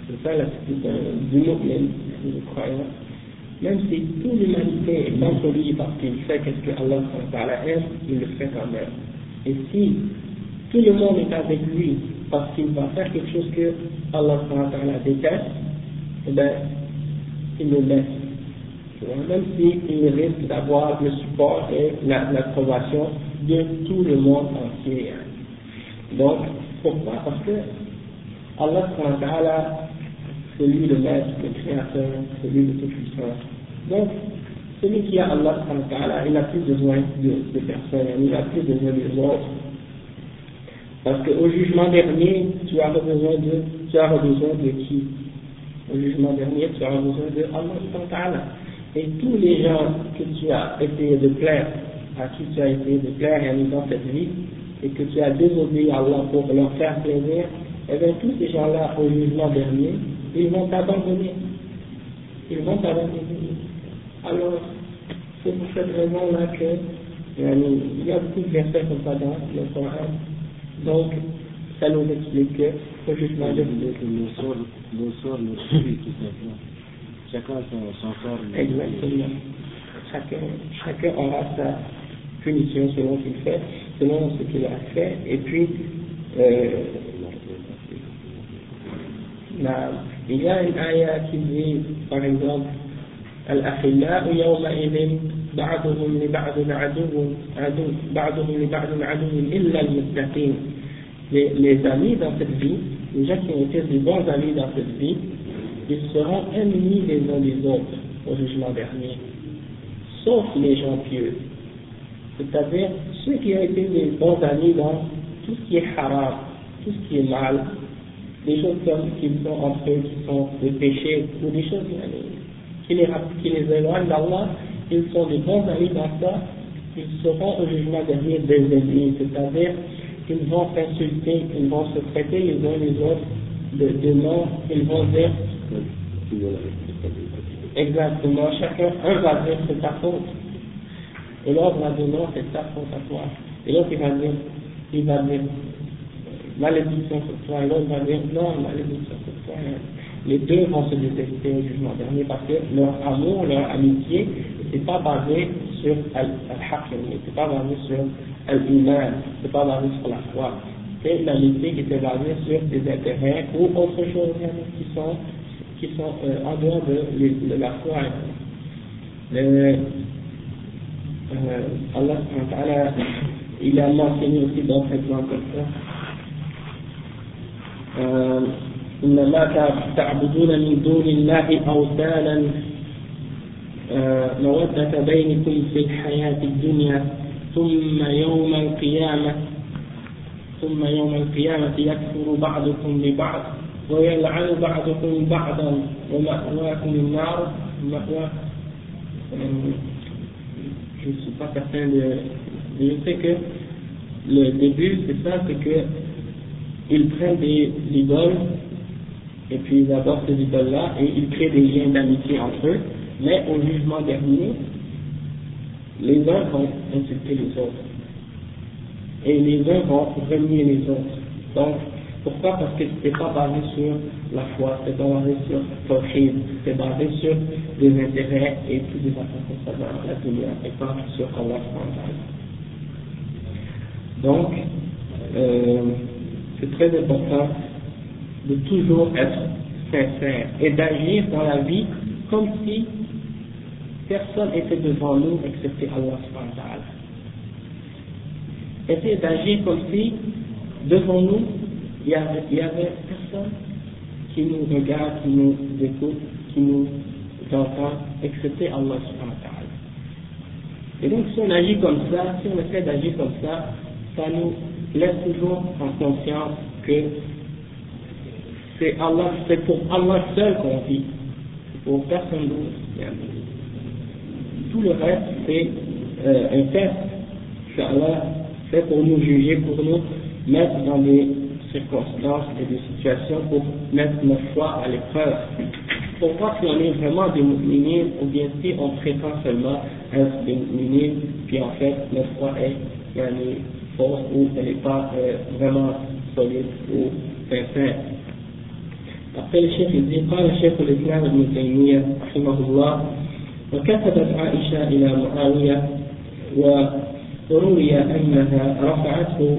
C'est ça l'attitude du mu'min, du croyant. Même si toute l'humanité est lui parce qu'il fait qu'est-ce que Allah aime, il le fait quand même. Et si tout le monde est avec lui parce qu'il va faire quelque chose que Allah déteste, eh bien, il le laisse même s'il risque d'avoir le support et l'approbation de tout le monde entier. Donc, pourquoi? Parce que Allah, c'est lui le maître, le créateur, c'est lui le tout-puissant. Donc, celui qui a Allah, il n'a plus besoin de, de personne, il n'a plus besoin des autres. Parce qu'au jugement dernier, tu as besoin de, tu as besoin de qui? Au jugement dernier, tu as besoin de Allah et tous les gens que tu as essayé de plaire, à qui tu as essayé de plaire dans cette vie, et que tu as désobéi à Allah pour leur faire plaisir, eh bien tous ces gens-là, au jugement dernier, ils vont t'abandonner. Ils vont t'abandonner. Alors, c'est pour cette raison-là que il y a beaucoup de versets comme ça dans le Coran. Donc, ça nous explique que le jugement dernier. Le sort, le sort, le tout simplement. Chacun son, son sort. Exactement. Chacun, chacun aura sa punition selon ce qu'il fait, selon ce qu'il a fait, et puis euh, il y a une ayah qui dit, par exemple, الأخلاء يومئذ بعضهم لبعض عدو عدو بعضهم لبعض عدو إلا المتقين les, les amis dans cette vie, les gens qui ont été des bons amis dans cette vie, ils seront ennemis les uns des autres au jugement dernier, sauf les gens pieux. C'est-à-dire ceux qui ont été des bons amis dans tout ce qui est haram, tout ce qui est mal, des choses comme qu'ils sont entre eux, qui sont des péchés, ou des choses qui les, qui les éloignent d'Allah, ils sont des bons amis dans ça, ils seront au jugement dernier des ennemis, c'est-à-dire qu'ils vont s'insulter, ils vont se traiter les uns les autres de, de noms, ils vont dire Exactement, chacun, un va dire c'est ta faute, et l'autre va dire non, c'est ta faute à toi. Et l'autre il va dire, il va dire malédiction sur toi, et l'autre va dire non, malédiction sur toi. Les deux vont se détester au jugement dernier parce que leur amour, leur amitié, c'est pas basé sur al-haqq, c'est pas basé sur al-iman, c'est pas basé sur la foi. C'est l'amitié qui était basée sur des intérêts ou autre chose qui sont qui sont euh, en dehors de, la foi. Euh, Allah il a mentionné aussi d'autres exemples comme ça. إنما تعبدون من دون الله أوثانا مودة بينكم في الحياة الدنيا ثم يوم القيامة ثم يوم القيامة يكفر بعضكم ببعض ويلعن بعضكم بعضا ومأواكم النار je ne suis pas certain de, je sais que le début c'est ça c'est que ils prennent des idoles et puis ils adorent ces idoles là et ils créent des liens d'amitié entre eux. Mais au jugement dernier les uns vont insulter les autres. Et les uns vont renier les autres. Donc Pourquoi? Parce que c'était pas basé sur la foi, pas basé sur Tawhid, c'était basé sur des intérêts et tout des affaires dans la dunya, et pas sur Allah Donc, euh, c'est très important de toujours être sincère et d'agir dans la vie comme si personne était devant nous excepté Allah subhanahu Essayez d'agir comme si devant nous il y avait, il y avait personne qui nous regarde, qui nous écoute, qui nous entend, excepté Allah subhanahu Et donc si on agit comme ça, si on essaie d'agir comme ça, ça nous laisse toujours en conscience que c'est Allah, c'est pour Allah seul qu'on vit, pour personne d'autre. Tout le reste, c'est euh, un test que Allah fait pour nous juger, pour nous mettre dans des circonstances et des situations pour mettre notre foi à l'épreuve. Pour voir si on est vraiment des musulmans ou bien si on prétend seulement être des musulmans, puis en fait notre foi est fausse ou elle n'est pas euh, vraiment solide ou sincère. Après le chef, il dit قال الشيخ الإسلام ابن تيمية رحمه الله وكتبت عائشة إلى معاوية وروي أنها رفعته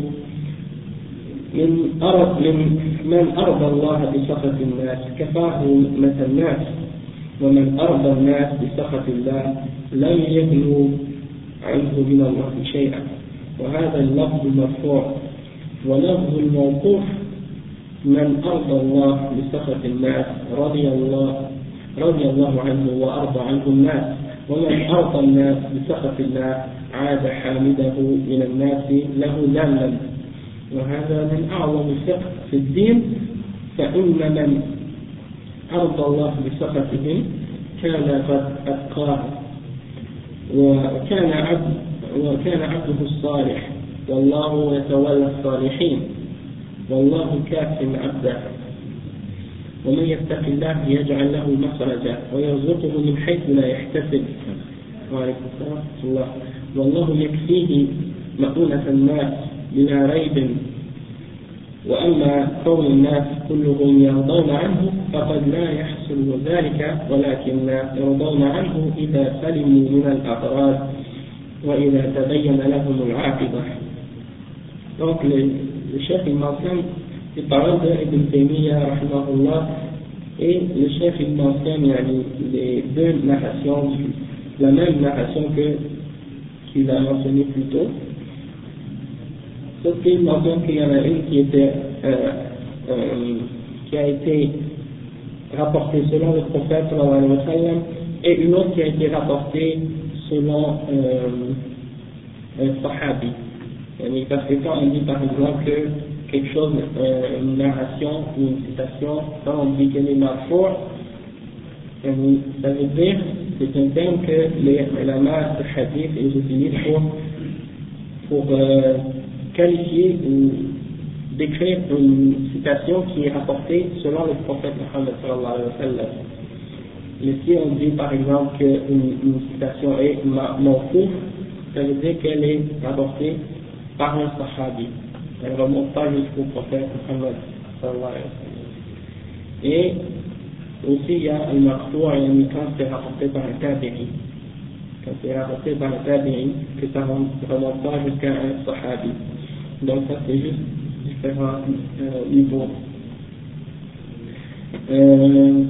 من أرض من من أرضى الله بسخط الناس كفاه مثل الناس ومن أرضى الناس بسخط الله لم يغنوا عنه من الله شيئا وهذا اللفظ مرفوع. ولفظ الموقوف من أرضى الله بسخط الناس رضي الله رضي الله عنه وأرضى عنه الناس. ومن أرضى الناس بسخط الله عاد حامده من الناس له ذلا وهذا من أعظم الفقه في الدين. فإن من أرضى الله بسخطهم كان قد أتقاه. وكان عبد وكان عبده الصالح. والله يتولى الصالحين. والله كاف عبده. ومن يتق الله يجعل له مخرجا ويرزقه من حيث لا يحتسب. الله. والله يكفيه مؤونة الناس بلا ريب. وأما كون الناس كلهم يرضون عنه فقد لا يحصل ذلك ولكن يرضون عنه إذا سلموا من الأغراض Donc le, le chef il mentionne les paroles de Ibn Taymiyyah et le chef il mentionne les deux narrations, la même narration que qu'il a mentionné plus tôt. Sauf qu'il mentionne qu'il y en a une qui était euh, euh, qui a été rapportée selon le prophète et une autre qui a été rapportée selon euh, un sahabi. Parce que quand on dit par exemple que quelque chose, euh, une narration ou une citation, quand on dit qu'elle est ça veut dire, c'est un terme que les ulama de hadith ils utilisent pour, pour euh, qualifier ou décrire une citation qui est rapportée selon le prophète Muhammad sallallahu alayhi wa sallam. Mais si on dit par exemple qu'une une citation est mawkouf, ça veut dire qu'elle est rapportée par un sahabi. Elle ne remonte pas jusqu'au prophète Muhammad. Et aussi il y a marfou et quand c'est rapporté par un tabi'i. Quand c'est rapporté par un tabi'i, que ça ne remonte pas jusqu'à un sahabi. Donc ça c'est juste différents euh, niveaux. Euh,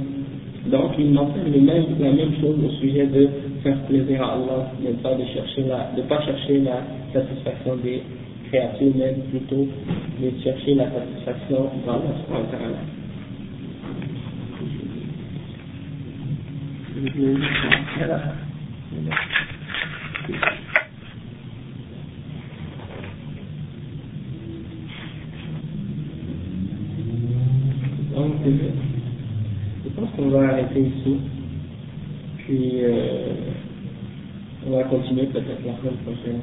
donc, il mentionne même, la même chose au sujet de faire plaisir à Allah, de ne pas, de chercher la, de pas chercher la satisfaction des créatures, mais plutôt de chercher la satisfaction dans Allah. Donc, je pense qu'on va arrêter ici. Puis, euh, on va continuer peut-être la semaine prochaine.